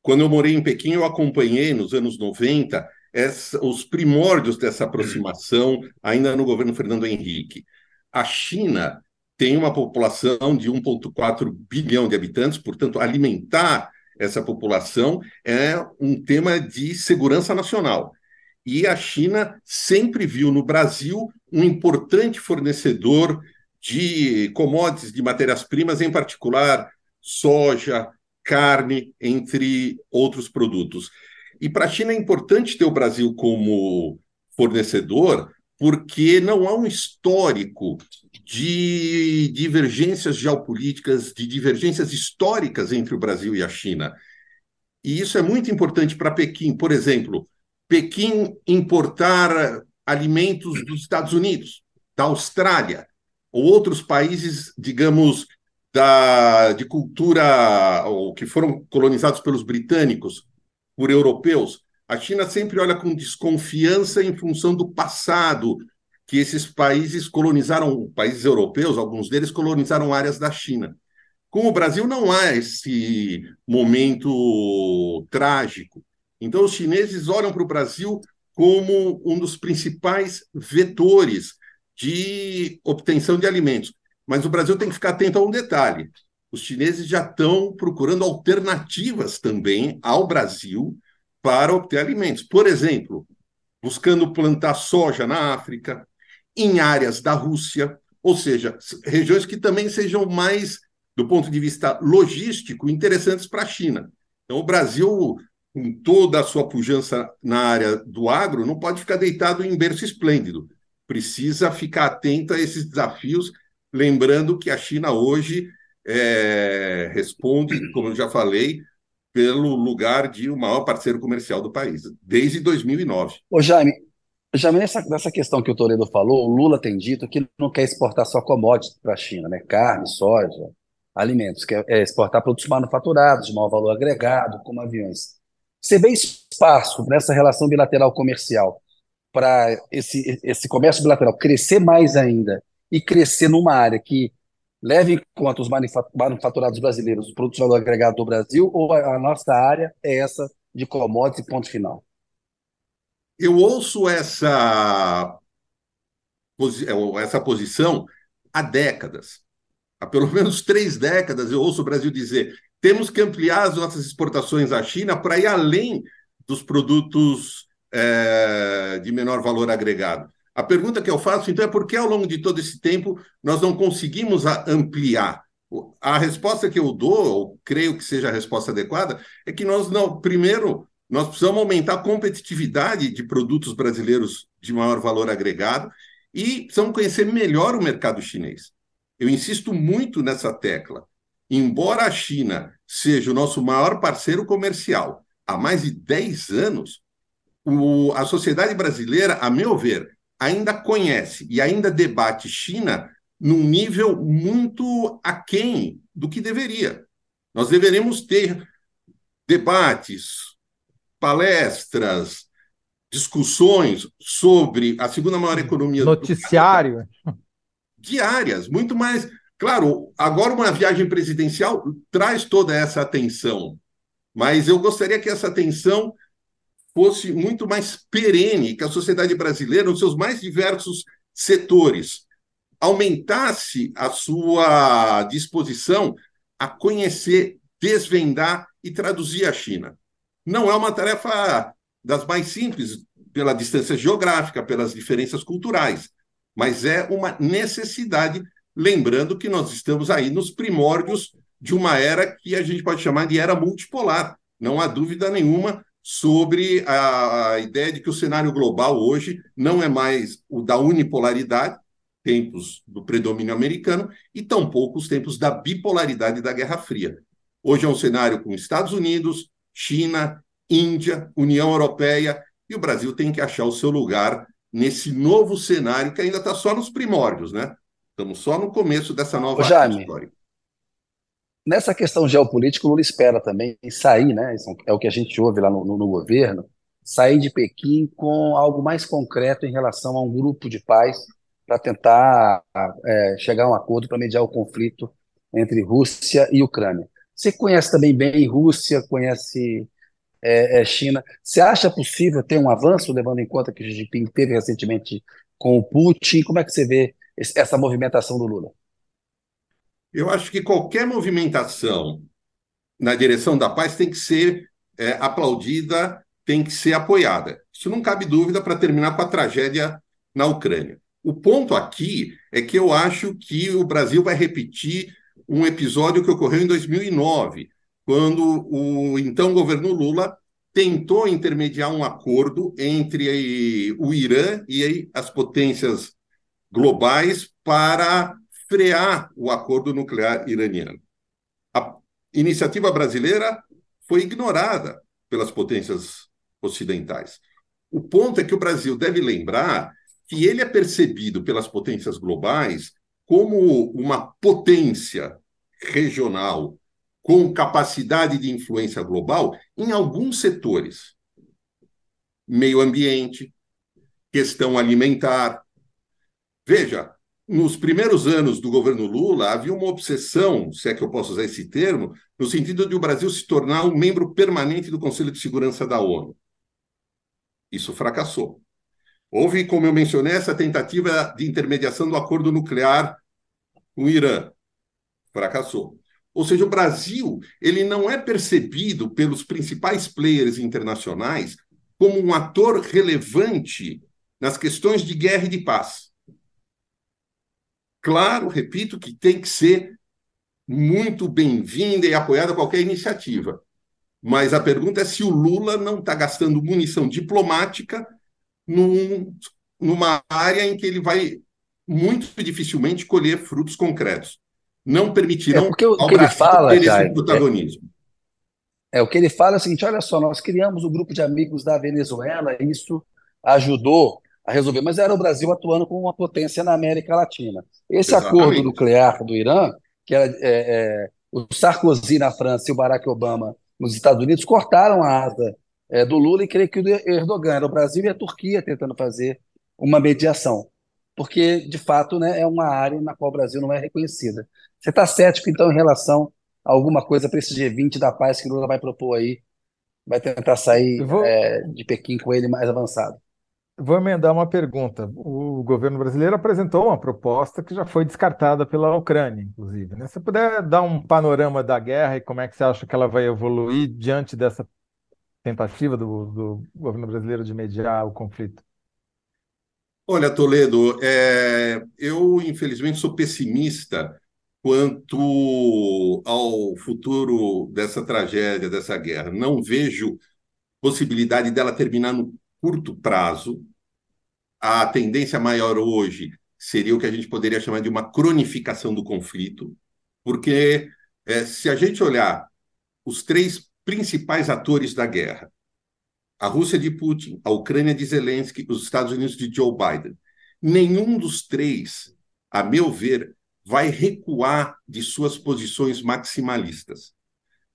Quando eu morei em Pequim, eu acompanhei nos anos 90 essa, os primórdios dessa aproximação, ainda no governo Fernando Henrique. A China tem uma população de 1,4 bilhão de habitantes, portanto, alimentar essa população é um tema de segurança nacional. E a China sempre viu no Brasil um importante fornecedor de commodities, de matérias-primas, em particular soja, carne, entre outros produtos. E para a China é importante ter o Brasil como fornecedor, porque não há um histórico de divergências geopolíticas, de divergências históricas entre o Brasil e a China. E isso é muito importante para Pequim. Por exemplo, Pequim importar alimentos dos Estados Unidos, da Austrália, ou outros países, digamos, da, de cultura ou que foram colonizados pelos britânicos, por europeus, a China sempre olha com desconfiança em função do passado, que esses países colonizaram, países europeus, alguns deles colonizaram áreas da China. Com o Brasil não há esse momento trágico. Então, os chineses olham para o Brasil como um dos principais vetores de obtenção de alimentos. Mas o Brasil tem que ficar atento a um detalhe: os chineses já estão procurando alternativas também ao Brasil para obter alimentos. Por exemplo, buscando plantar soja na África, em áreas da Rússia, ou seja, regiões que também sejam mais, do ponto de vista logístico, interessantes para a China. Então, o Brasil, com toda a sua pujança na área do agro, não pode ficar deitado em berço esplêndido. Precisa ficar atento a esses desafios Lembrando que a China hoje é, responde, como eu já falei, pelo lugar de o maior parceiro comercial do país, desde 2009. Ô Jaime, Jaime nessa, nessa questão que o Toledo falou, o Lula tem dito que não quer exportar só commodities para a China, né? carne, soja, alimentos, quer é exportar produtos manufaturados, de maior valor agregado, como aviões. Você vê espaço nessa relação bilateral comercial para esse, esse comércio bilateral crescer mais ainda e crescer numa área que leve em conta os manufaturados brasileiros, os produtos de valor agregado do Brasil, ou a, nossa área é essa de commodities ponto final? Eu ouço essa, é, essa posição há décadas. Há pelo menos três décadas eu ouço o Brasil dizer temos que ampliar as nossas exportações à China para ir além dos produtos é, de menor valor agregado. A pergunta que eu faço, então, é por que ao longo de todo esse tempo nós não conseguimos ampliar? A resposta que eu dou, ou creio que seja a resposta adequada, é que nós não. Primeiro, nós precisamos aumentar a competitividade de produtos brasileiros de maior valor agregado e precisamos conhecer melhor o mercado chinês. Eu insisto muito nessa tecla. Embora a China seja o nosso maior parceiro comercial há mais de 10 anos, o, a sociedade brasileira, a meu ver, ainda conhece e ainda debate China num nível muito aquém do que deveria. Nós deveríamos ter debates, palestras, discussões sobre a segunda maior economia noticiário diárias, muito mais. Claro, agora uma viagem presidencial traz toda essa atenção, mas eu gostaria que essa atenção fosse muito mais perene, que a sociedade brasileira, nos seus mais diversos setores, aumentasse a sua disposição a conhecer, desvendar e traduzir a China. Não é uma tarefa das mais simples, pela distância geográfica, pelas diferenças culturais, mas é uma necessidade, lembrando que nós estamos aí nos primórdios de uma era que a gente pode chamar de era multipolar. Não há dúvida nenhuma sobre a, a ideia de que o cenário global hoje não é mais o da unipolaridade, tempos do predomínio americano, e tampouco os tempos da bipolaridade da Guerra Fria. Hoje é um cenário com Estados Unidos, China, Índia, União Europeia, e o Brasil tem que achar o seu lugar nesse novo cenário que ainda está só nos primórdios, né? Estamos só no começo dessa nova Jaime, história. Nessa questão geopolítica, o Lula espera também sair, né? É o que a gente ouve lá no, no, no governo, sair de Pequim com algo mais concreto em relação a um grupo de paz para tentar é, chegar a um acordo para mediar o conflito entre Rússia e Ucrânia. Você conhece também bem Rússia, conhece é, é, China. Você acha possível ter um avanço, levando em conta que o Xi Jinping teve recentemente com o Putin? Como é que você vê essa movimentação do Lula? Eu acho que qualquer movimentação na direção da paz tem que ser é, aplaudida, tem que ser apoiada. Isso não cabe dúvida para terminar com a tragédia na Ucrânia. O ponto aqui é que eu acho que o Brasil vai repetir um episódio que ocorreu em 2009, quando o então governo Lula tentou intermediar um acordo entre o Irã e as potências globais para frear o acordo nuclear iraniano. A iniciativa brasileira foi ignorada pelas potências ocidentais. O ponto é que o Brasil deve lembrar que ele é percebido pelas potências globais como uma potência regional com capacidade de influência global em alguns setores. Meio ambiente, questão alimentar. Veja, nos primeiros anos do governo Lula, havia uma obsessão, se é que eu posso usar esse termo, no sentido de o Brasil se tornar um membro permanente do Conselho de Segurança da ONU. Isso fracassou. Houve, como eu mencionei, essa tentativa de intermediação do acordo nuclear com o Irã. Fracassou. Ou seja, o Brasil ele não é percebido pelos principais players internacionais como um ator relevante nas questões de guerra e de paz. Claro, repito, que tem que ser muito bem-vinda e apoiada qualquer iniciativa. Mas a pergunta é se o Lula não está gastando munição diplomática num, numa área em que ele vai muito dificilmente colher frutos concretos. Não permitirão é porque o, ao que ele fala, ter esse protagonismo. É, é, o que ele fala é o seguinte: olha só, nós criamos um grupo de amigos da Venezuela, e isso ajudou a resolver, mas era o Brasil atuando como uma potência na América Latina. Esse Exatamente. acordo nuclear do Irã, que era é, é, o Sarkozy na França e o Barack Obama nos Estados Unidos, cortaram a asa é, do Lula e creio que o Erdogan era o Brasil e a Turquia tentando fazer uma mediação, porque de fato né, é uma área na qual o Brasil não é reconhecida. Você está cético, então, em relação a alguma coisa para esse G20 da paz que o Lula vai propor aí? Vai tentar sair vou... é, de Pequim com ele mais avançado? Vou emendar uma pergunta. O governo brasileiro apresentou uma proposta que já foi descartada pela Ucrânia, inclusive. Né? Puder dar um panorama da guerra e como é que você acha que ela vai evoluir diante dessa tentativa do, do governo brasileiro de mediar o conflito? Olha, Toledo, é, eu infelizmente sou pessimista quanto ao futuro dessa tragédia, dessa guerra. Não vejo possibilidade dela terminar no curto prazo, a tendência maior hoje seria o que a gente poderia chamar de uma cronificação do conflito, porque é, se a gente olhar os três principais atores da guerra, a Rússia de Putin, a Ucrânia de Zelensky, os Estados Unidos de Joe Biden, nenhum dos três, a meu ver, vai recuar de suas posições maximalistas.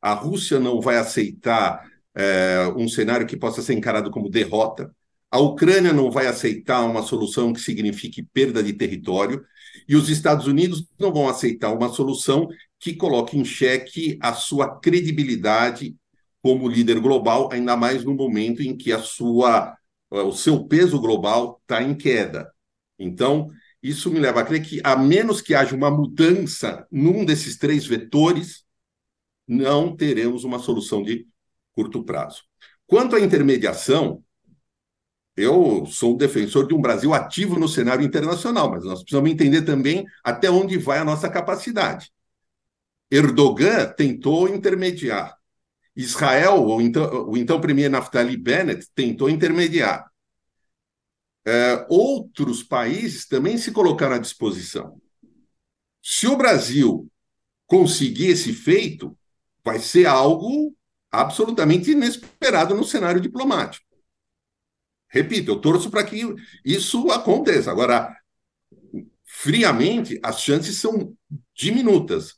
A Rússia não vai aceitar é, um cenário que possa ser encarado como derrota. A Ucrânia não vai aceitar uma solução que signifique perda de território, e os Estados Unidos não vão aceitar uma solução que coloque em xeque a sua credibilidade como líder global, ainda mais no momento em que a sua, o seu peso global está em queda. Então, isso me leva a crer que, a menos que haja uma mudança num desses três vetores, não teremos uma solução de curto prazo. Quanto à intermediação, eu sou defensor de um Brasil ativo no cenário internacional, mas nós precisamos entender também até onde vai a nossa capacidade. Erdogan tentou intermediar. Israel, o então, o então premier Naftali Bennett, tentou intermediar. É, outros países também se colocaram à disposição. Se o Brasil conseguir esse feito, vai ser algo absolutamente inesperado no cenário diplomático. Repito, eu torço para que isso aconteça. Agora, friamente, as chances são diminutas.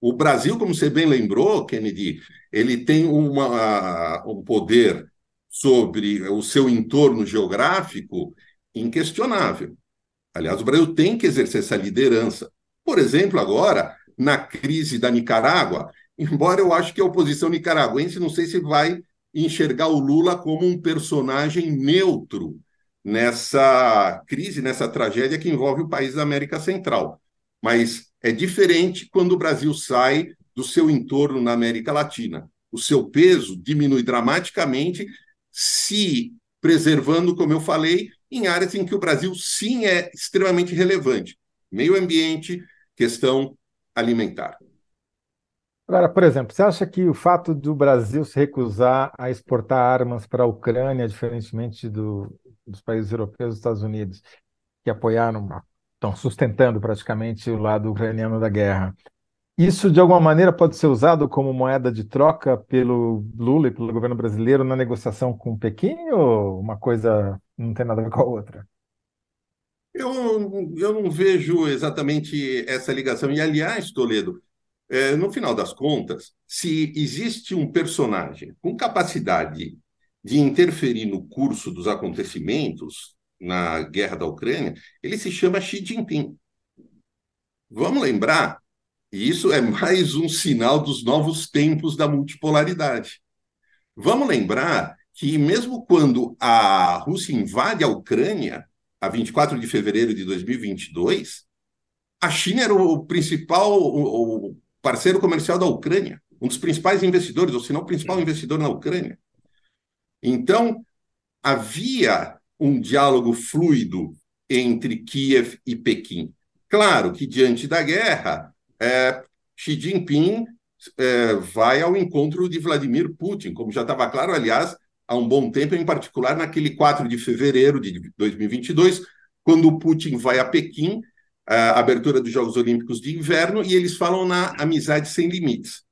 O Brasil, como você bem lembrou, Kennedy, ele tem uma, um poder sobre o seu entorno geográfico inquestionável. Aliás, o Brasil tem que exercer essa liderança. Por exemplo, agora, na crise da Nicarágua, embora eu acho que a oposição nicaragüense não sei se vai enxergar o Lula como um personagem neutro nessa crise, nessa tragédia que envolve o país da América Central. Mas é diferente quando o Brasil sai do seu entorno na América Latina. O seu peso diminui dramaticamente, se preservando, como eu falei, em áreas em que o Brasil sim é extremamente relevante: meio ambiente, questão alimentar. Agora, por exemplo, você acha que o fato do Brasil se recusar a exportar armas para a Ucrânia, diferentemente do, dos países europeus e dos Estados Unidos, que apoiaram, estão sustentando praticamente o lado ucraniano da guerra, isso de alguma maneira pode ser usado como moeda de troca pelo Lula e pelo governo brasileiro na negociação com Pequim ou uma coisa não tem nada a ver com a outra? Eu, eu não vejo exatamente essa ligação. E, aliás, Toledo, é, no final das contas, se existe um personagem com capacidade de interferir no curso dos acontecimentos na guerra da Ucrânia, ele se chama Xi Jinping. Vamos lembrar, e isso é mais um sinal dos novos tempos da multipolaridade. Vamos lembrar que, mesmo quando a Rússia invade a Ucrânia, a 24 de fevereiro de 2022, a China era o principal o parceiro comercial da Ucrânia, um dos principais investidores, ou se não o principal investidor na Ucrânia. Então, havia um diálogo fluido entre Kiev e Pequim. Claro que, diante da guerra, é, Xi Jinping é, vai ao encontro de Vladimir Putin, como já estava claro, aliás, há um bom tempo, em particular naquele 4 de fevereiro de 2022, quando o Putin vai a Pequim, a abertura dos Jogos Olímpicos de Inverno, e eles falam na amizade sem limites.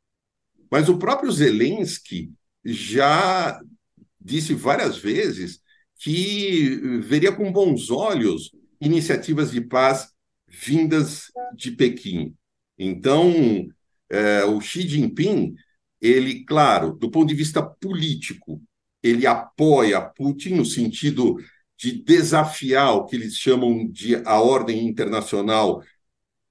Mas o próprio Zelensky já disse várias vezes que veria com bons olhos iniciativas de paz vindas de Pequim. Então, é, o Xi Jinping, ele, claro, do ponto de vista político, ele apoia Putin no sentido de desafiar o que eles chamam de a ordem internacional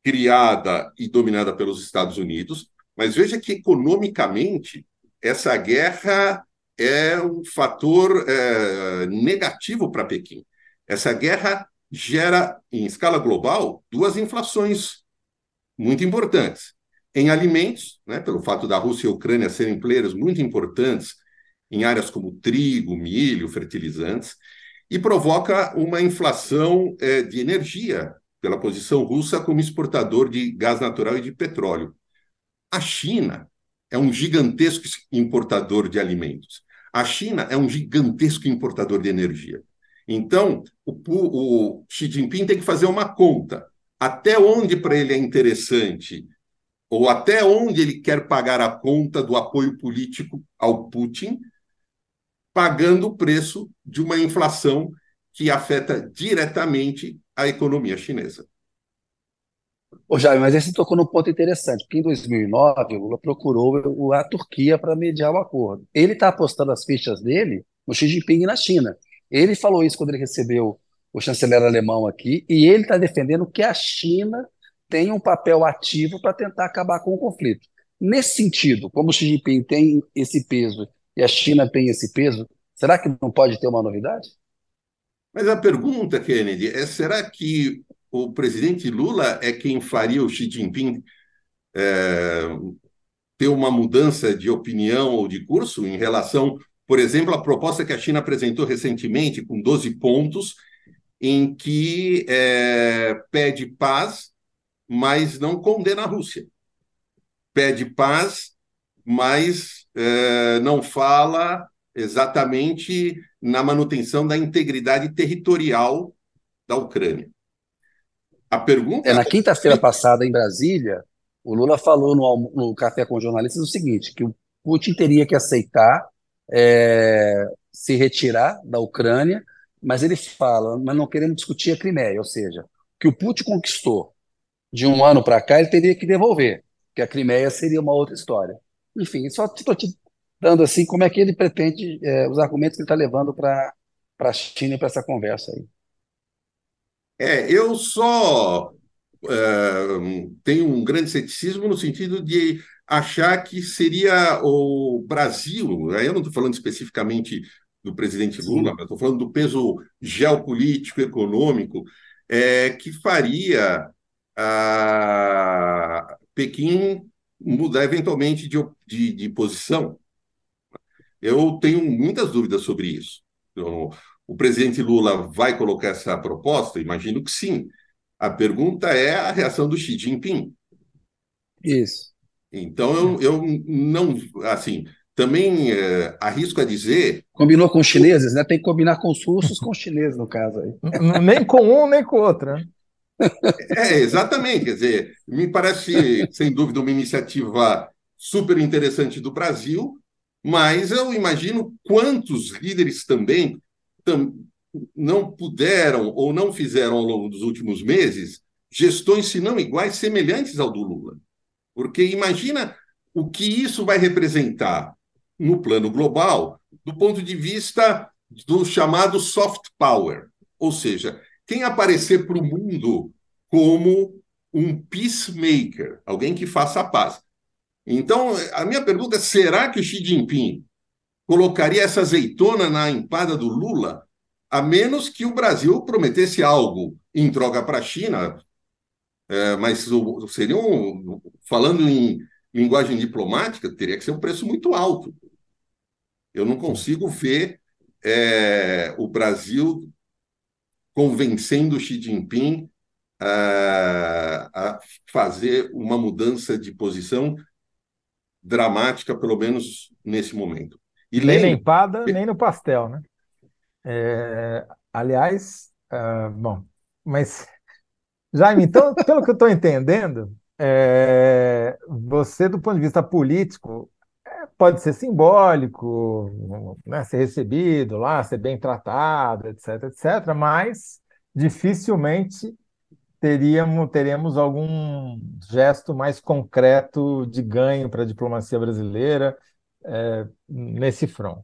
criada e dominada pelos Estados Unidos. Mas veja que, economicamente, essa guerra é um fator é, negativo para Pequim. Essa guerra gera, em escala global, duas inflações muito importantes. Em alimentos, né, pelo fato da Rússia e Ucrânia serem players muito importantes em áreas como trigo, milho, fertilizantes, e provoca uma inflação é, de energia pela posição russa como exportador de gás natural e de petróleo. A China é um gigantesco importador de alimentos. A China é um gigantesco importador de energia. Então, o, o Xi Jinping tem que fazer uma conta. Até onde para ele é interessante, ou até onde ele quer pagar a conta do apoio político ao Putin, pagando o preço de uma inflação que afeta diretamente a economia chinesa. Ô Jair, mas esse tocou num ponto interessante, porque em 2009 o Lula procurou a Turquia para mediar o acordo. Ele está apostando as fichas dele no Xi Jinping na China. Ele falou isso quando ele recebeu o chanceler alemão aqui, e ele está defendendo que a China tenha um papel ativo para tentar acabar com o conflito. Nesse sentido, como o Xi Jinping tem esse peso e a China tem esse peso, será que não pode ter uma novidade? Mas a pergunta, Kennedy, é: será que o presidente Lula é quem faria o Xi Jinping é, ter uma mudança de opinião ou de curso em relação, por exemplo, à proposta que a China apresentou recentemente, com 12 pontos, em que é, pede paz, mas não condena a Rússia. Pede paz, mas é, não fala exatamente na manutenção da integridade territorial da Ucrânia. A pergunta é na quinta-feira passada em Brasília, o Lula falou no, no café com jornalistas o seguinte, que o Putin teria que aceitar é, se retirar da Ucrânia, mas ele fala, mas não queremos discutir a Crimeia, ou seja, que o Putin conquistou de um ano para cá, ele teria que devolver, que a Crimeia seria uma outra história. Enfim, só estou te dando assim como é que ele pretende, é, os argumentos que ele está levando para a China e para essa conversa aí. É, eu só é, tenho um grande ceticismo no sentido de achar que seria o Brasil, aí eu não estou falando especificamente do presidente Lula, Sim. mas estou falando do peso geopolítico, econômico, é, que faria a Pequim mudar eventualmente de, de, de posição. Eu tenho muitas dúvidas sobre isso. Então, o presidente Lula vai colocar essa proposta? Imagino que sim. A pergunta é a reação do Xi Jinping. Isso. Então, eu, eu não. Assim, também é, arrisco a dizer. Combinou com os chineses, né? Tem que combinar com os russos com os chineses, no caso aí. nem com um, nem com o outro, né? É, exatamente. Quer dizer, me parece, sem dúvida, uma iniciativa super interessante do Brasil, mas eu imagino quantos líderes também tam, não puderam ou não fizeram ao longo dos últimos meses gestões, se não iguais, semelhantes ao do Lula. Porque imagina o que isso vai representar no plano global, do ponto de vista do chamado soft power, ou seja, quem aparecer para o mundo como um peacemaker, alguém que faça a paz. Então, a minha pergunta é: será que o Xi Jinping colocaria essa azeitona na empada do Lula, a menos que o Brasil prometesse algo em troca para a China? É, mas seria um, falando em linguagem diplomática, teria que ser um preço muito alto. Eu não consigo ver é, o Brasil convencendo Xi Jinping a, a fazer uma mudança de posição dramática, pelo menos nesse momento. E nem na empada, nem no pastel, né? É, aliás, uh, bom, mas Jaime, então, pelo que eu estou entendendo, é, você, do ponto de vista político, pode ser simbólico, né, ser recebido lá, ser bem tratado, etc, etc, mas dificilmente teríamos, teremos algum gesto mais concreto de ganho para a diplomacia brasileira é, nesse front.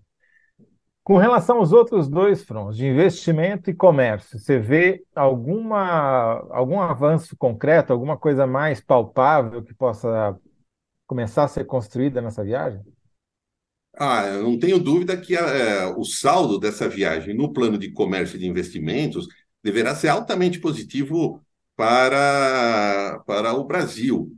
Com relação aos outros dois fronts, de investimento e comércio, você vê alguma, algum avanço concreto, alguma coisa mais palpável que possa começar a ser construída nessa viagem? Ah, eu não tenho dúvida que é, o saldo dessa viagem no plano de comércio e de investimentos deverá ser altamente positivo para, para o Brasil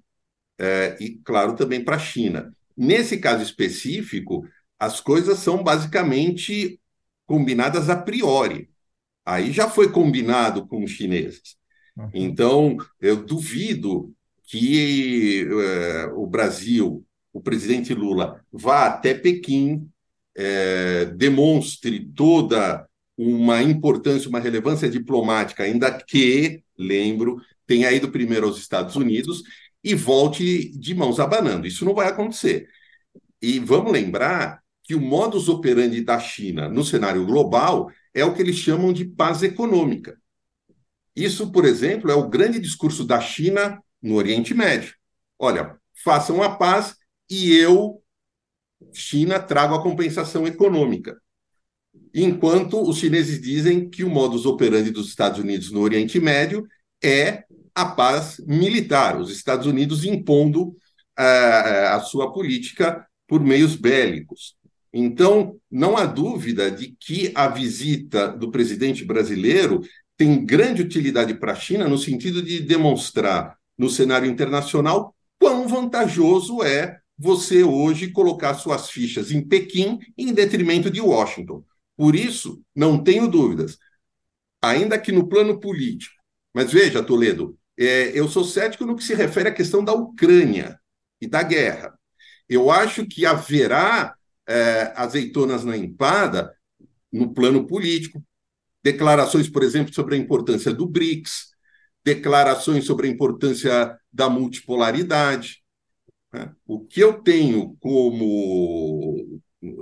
é, e, claro, também para a China. Nesse caso específico, as coisas são basicamente combinadas a priori. Aí já foi combinado com os chineses. Uhum. Então, eu duvido que é, o Brasil, o presidente Lula, vá até Pequim, é, demonstre toda uma importância, uma relevância diplomática, ainda que lembro, tenha ido primeiro aos Estados Unidos e volte de mãos abanando. Isso não vai acontecer. E vamos lembrar que o modus operandi da China no cenário global é o que eles chamam de paz econômica. Isso, por exemplo, é o grande discurso da China no Oriente Médio. Olha, façam a paz e eu, China, trago a compensação econômica enquanto os chineses dizem que o modus operandi dos Estados Unidos no Oriente Médio é a paz militar, os Estados Unidos impondo uh, a sua política por meios bélicos. Então, não há dúvida de que a visita do presidente brasileiro tem grande utilidade para a China no sentido de demonstrar no cenário internacional quão vantajoso é você hoje colocar suas fichas em Pequim em detrimento de Washington. Por isso, não tenho dúvidas, ainda que no plano político. Mas veja, Toledo, é, eu sou cético no que se refere à questão da Ucrânia e da guerra. Eu acho que haverá é, azeitonas na empada no plano político, declarações, por exemplo, sobre a importância do BRICS, declarações sobre a importância da multipolaridade. Né? O que eu tenho como,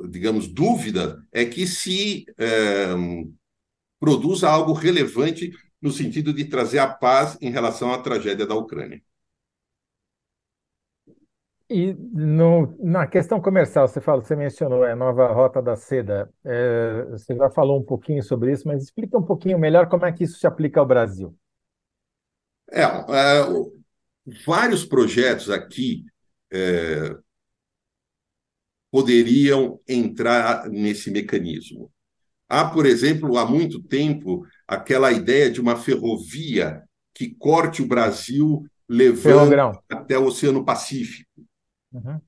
digamos, dúvida é que se é, produza algo relevante no sentido de trazer a paz em relação à tragédia da Ucrânia. E no, na questão comercial, você fala, você mencionou a nova rota da seda. É, você já falou um pouquinho sobre isso, mas explica um pouquinho melhor como é que isso se aplica ao Brasil. É, é vários projetos aqui é, poderiam entrar nesse mecanismo. Há, por exemplo, há muito tempo, aquela ideia de uma ferrovia que corte o Brasil levando até o Oceano Pacífico. Uhum.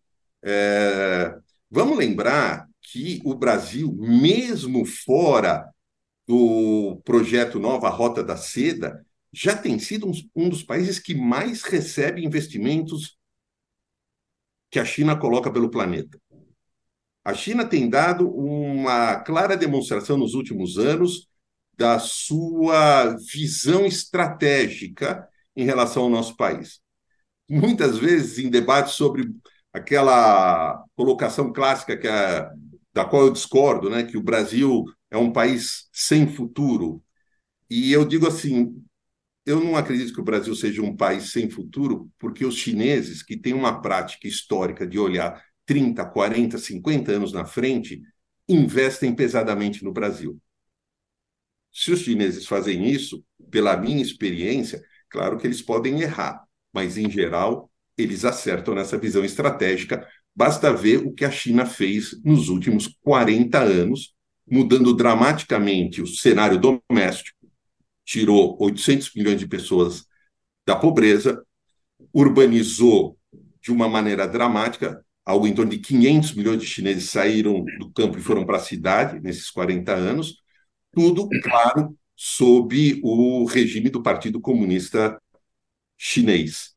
É, vamos lembrar que o Brasil, mesmo fora do projeto Nova Rota da Seda, já tem sido um, um dos países que mais recebe investimentos que a China coloca pelo planeta. A China tem dado uma clara demonstração nos últimos anos da sua visão estratégica em relação ao nosso país. Muitas vezes, em debates sobre aquela colocação clássica que é, da qual eu discordo, né, que o Brasil é um país sem futuro. E eu digo assim, eu não acredito que o Brasil seja um país sem futuro, porque os chineses, que têm uma prática histórica de olhar 30, 40, 50 anos na frente, investem pesadamente no Brasil. Se os chineses fazem isso, pela minha experiência, claro que eles podem errar, mas em geral eles acertam nessa visão estratégica. Basta ver o que a China fez nos últimos 40 anos, mudando dramaticamente o cenário doméstico, tirou 800 milhões de pessoas da pobreza, urbanizou de uma maneira dramática, algo em torno de 500 milhões de chineses saíram do campo e foram para a cidade nesses 40 anos, tudo, claro, sob o regime do Partido Comunista Chinês.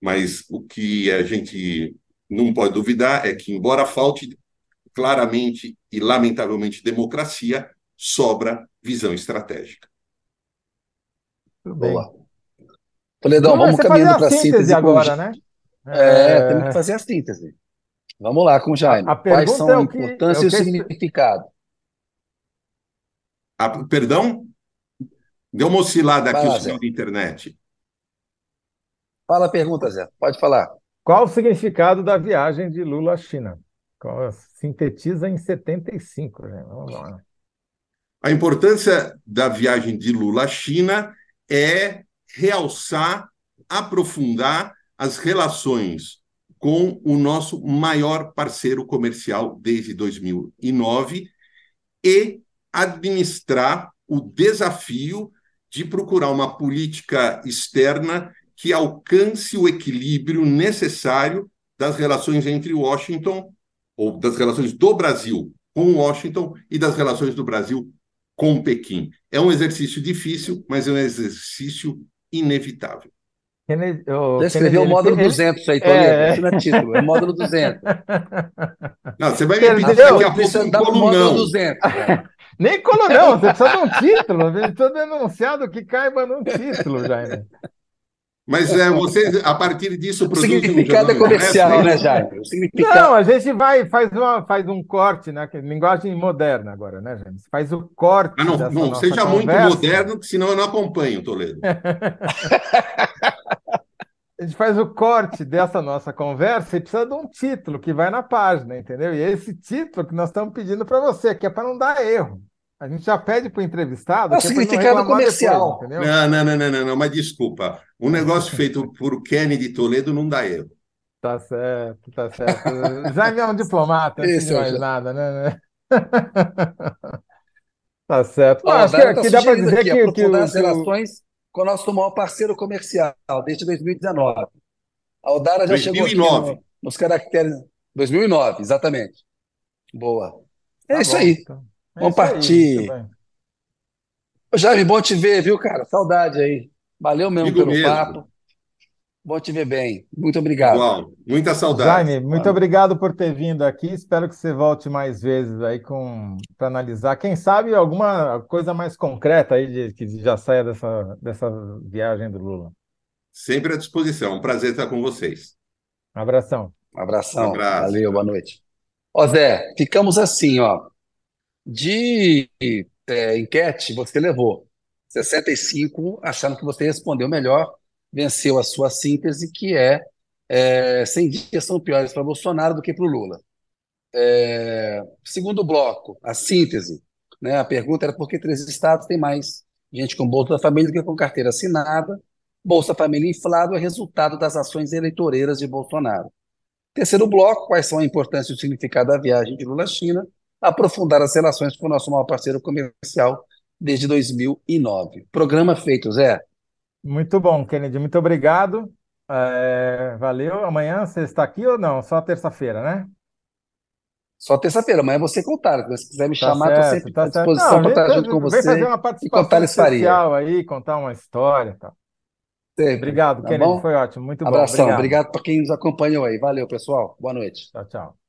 Mas o que a gente não pode duvidar é que, embora falte claramente e lamentavelmente democracia, sobra visão estratégica. Boa. Toledão, vamos caminhando para a síntese agora, né? É, é, temos que fazer a síntese. Vamos lá com o Jaime. A, a Quais são é a importância é e o significado? A, perdão? Deu uma oscilada aqui o sinal de internet. Fala a pergunta, Zé. Pode falar. Qual o significado da viagem de Lula à China? Sintetiza em 75. Né? Vamos lá. A importância da viagem de Lula à China é realçar, aprofundar as relações com o nosso maior parceiro comercial desde 2009 e administrar o desafio de procurar uma política externa que alcance o equilíbrio necessário das relações entre Washington, ou das relações do Brasil com Washington e das relações do Brasil com Pequim. É um exercício difícil, mas é um exercício inevitável. Kennedy, oh, escreveu o módulo ele... 200 aí, Toledo. É... Isso não é título, é módulo 200. Não, você vai me pedir daqui a pouco um colunão. 200, Nem colunão, você precisa de um título. Estou denunciado que caiba num título, Jaime. Mas é, você, a partir disso, o significado um é comercial, né, Jaime? Significado... Não, a gente vai, faz, uma, faz um corte, né? Linguagem moderna agora, né, Jaime? Faz o corte. Ah, não, não seja conversa. muito moderno, senão eu não acompanho, Toledo. a gente faz o corte dessa nossa conversa e precisa de um título que vai na página, entendeu? E é esse título que nós estamos pedindo para você, que é para não dar erro. A gente já pede para o entrevistado. É o significado comercial. Depois, não, não, não, não, não, não, mas desculpa. Um negócio feito por Kennedy Toledo não dá erro. Tá certo, tá certo. Jaime é um diplomata, não tem mais nada, né? tá certo. Ó, acho que, tá que dá para dizer aqui, que, que, o, as relações com o nosso maior parceiro comercial desde 2019. A Odara já 2009. chegou aqui no, nos caracteres. 2009, exatamente. Boa. É tá isso bom, aí. Então. É Vamos partir. Aí, Jaime, bom te ver, viu, cara? Saudade aí. Valeu mesmo Digo pelo mesmo. papo. Bom te ver bem. Muito obrigado. Igual. Muita saudade. Jaime, muito obrigado por ter vindo aqui. Espero que você volte mais vezes aí com para analisar. Quem sabe alguma coisa mais concreta aí de, que já saia dessa, dessa viagem do Lula. Sempre à disposição. Um prazer estar com vocês. Um abração. Um abração. Um abraço. Valeu, boa noite. Ó, Zé, ficamos assim, ó. De é, enquete, você levou 65, achando que você respondeu melhor venceu a sua síntese, que é, é 100 dias são piores para Bolsonaro do que para o Lula. É, segundo bloco, a síntese. Né, a pergunta era por que três estados têm mais gente com Bolsa Família do que com carteira assinada. Bolsa Família inflado é resultado das ações eleitoreiras de Bolsonaro. Terceiro bloco, quais são a importância e o significado da viagem de Lula à China? Aprofundar as relações com o nosso maior parceiro comercial desde 2009. Programa feito, Zé. Muito bom, Kennedy. Muito obrigado. É, valeu. Amanhã você está aqui ou não? Só terça-feira, né? Só terça-feira. Amanhã você contar. Se quiser me tá chamar, estou sempre tá à disposição para estar junto com você. Vem fazer uma participação especial aí, contar uma história. Tá. Obrigado, tá Kennedy. Bom? Foi ótimo. Muito Abração. bom. Obrigado, obrigado para quem nos acompanhou aí. Valeu, pessoal. Boa noite. Tchau, tchau.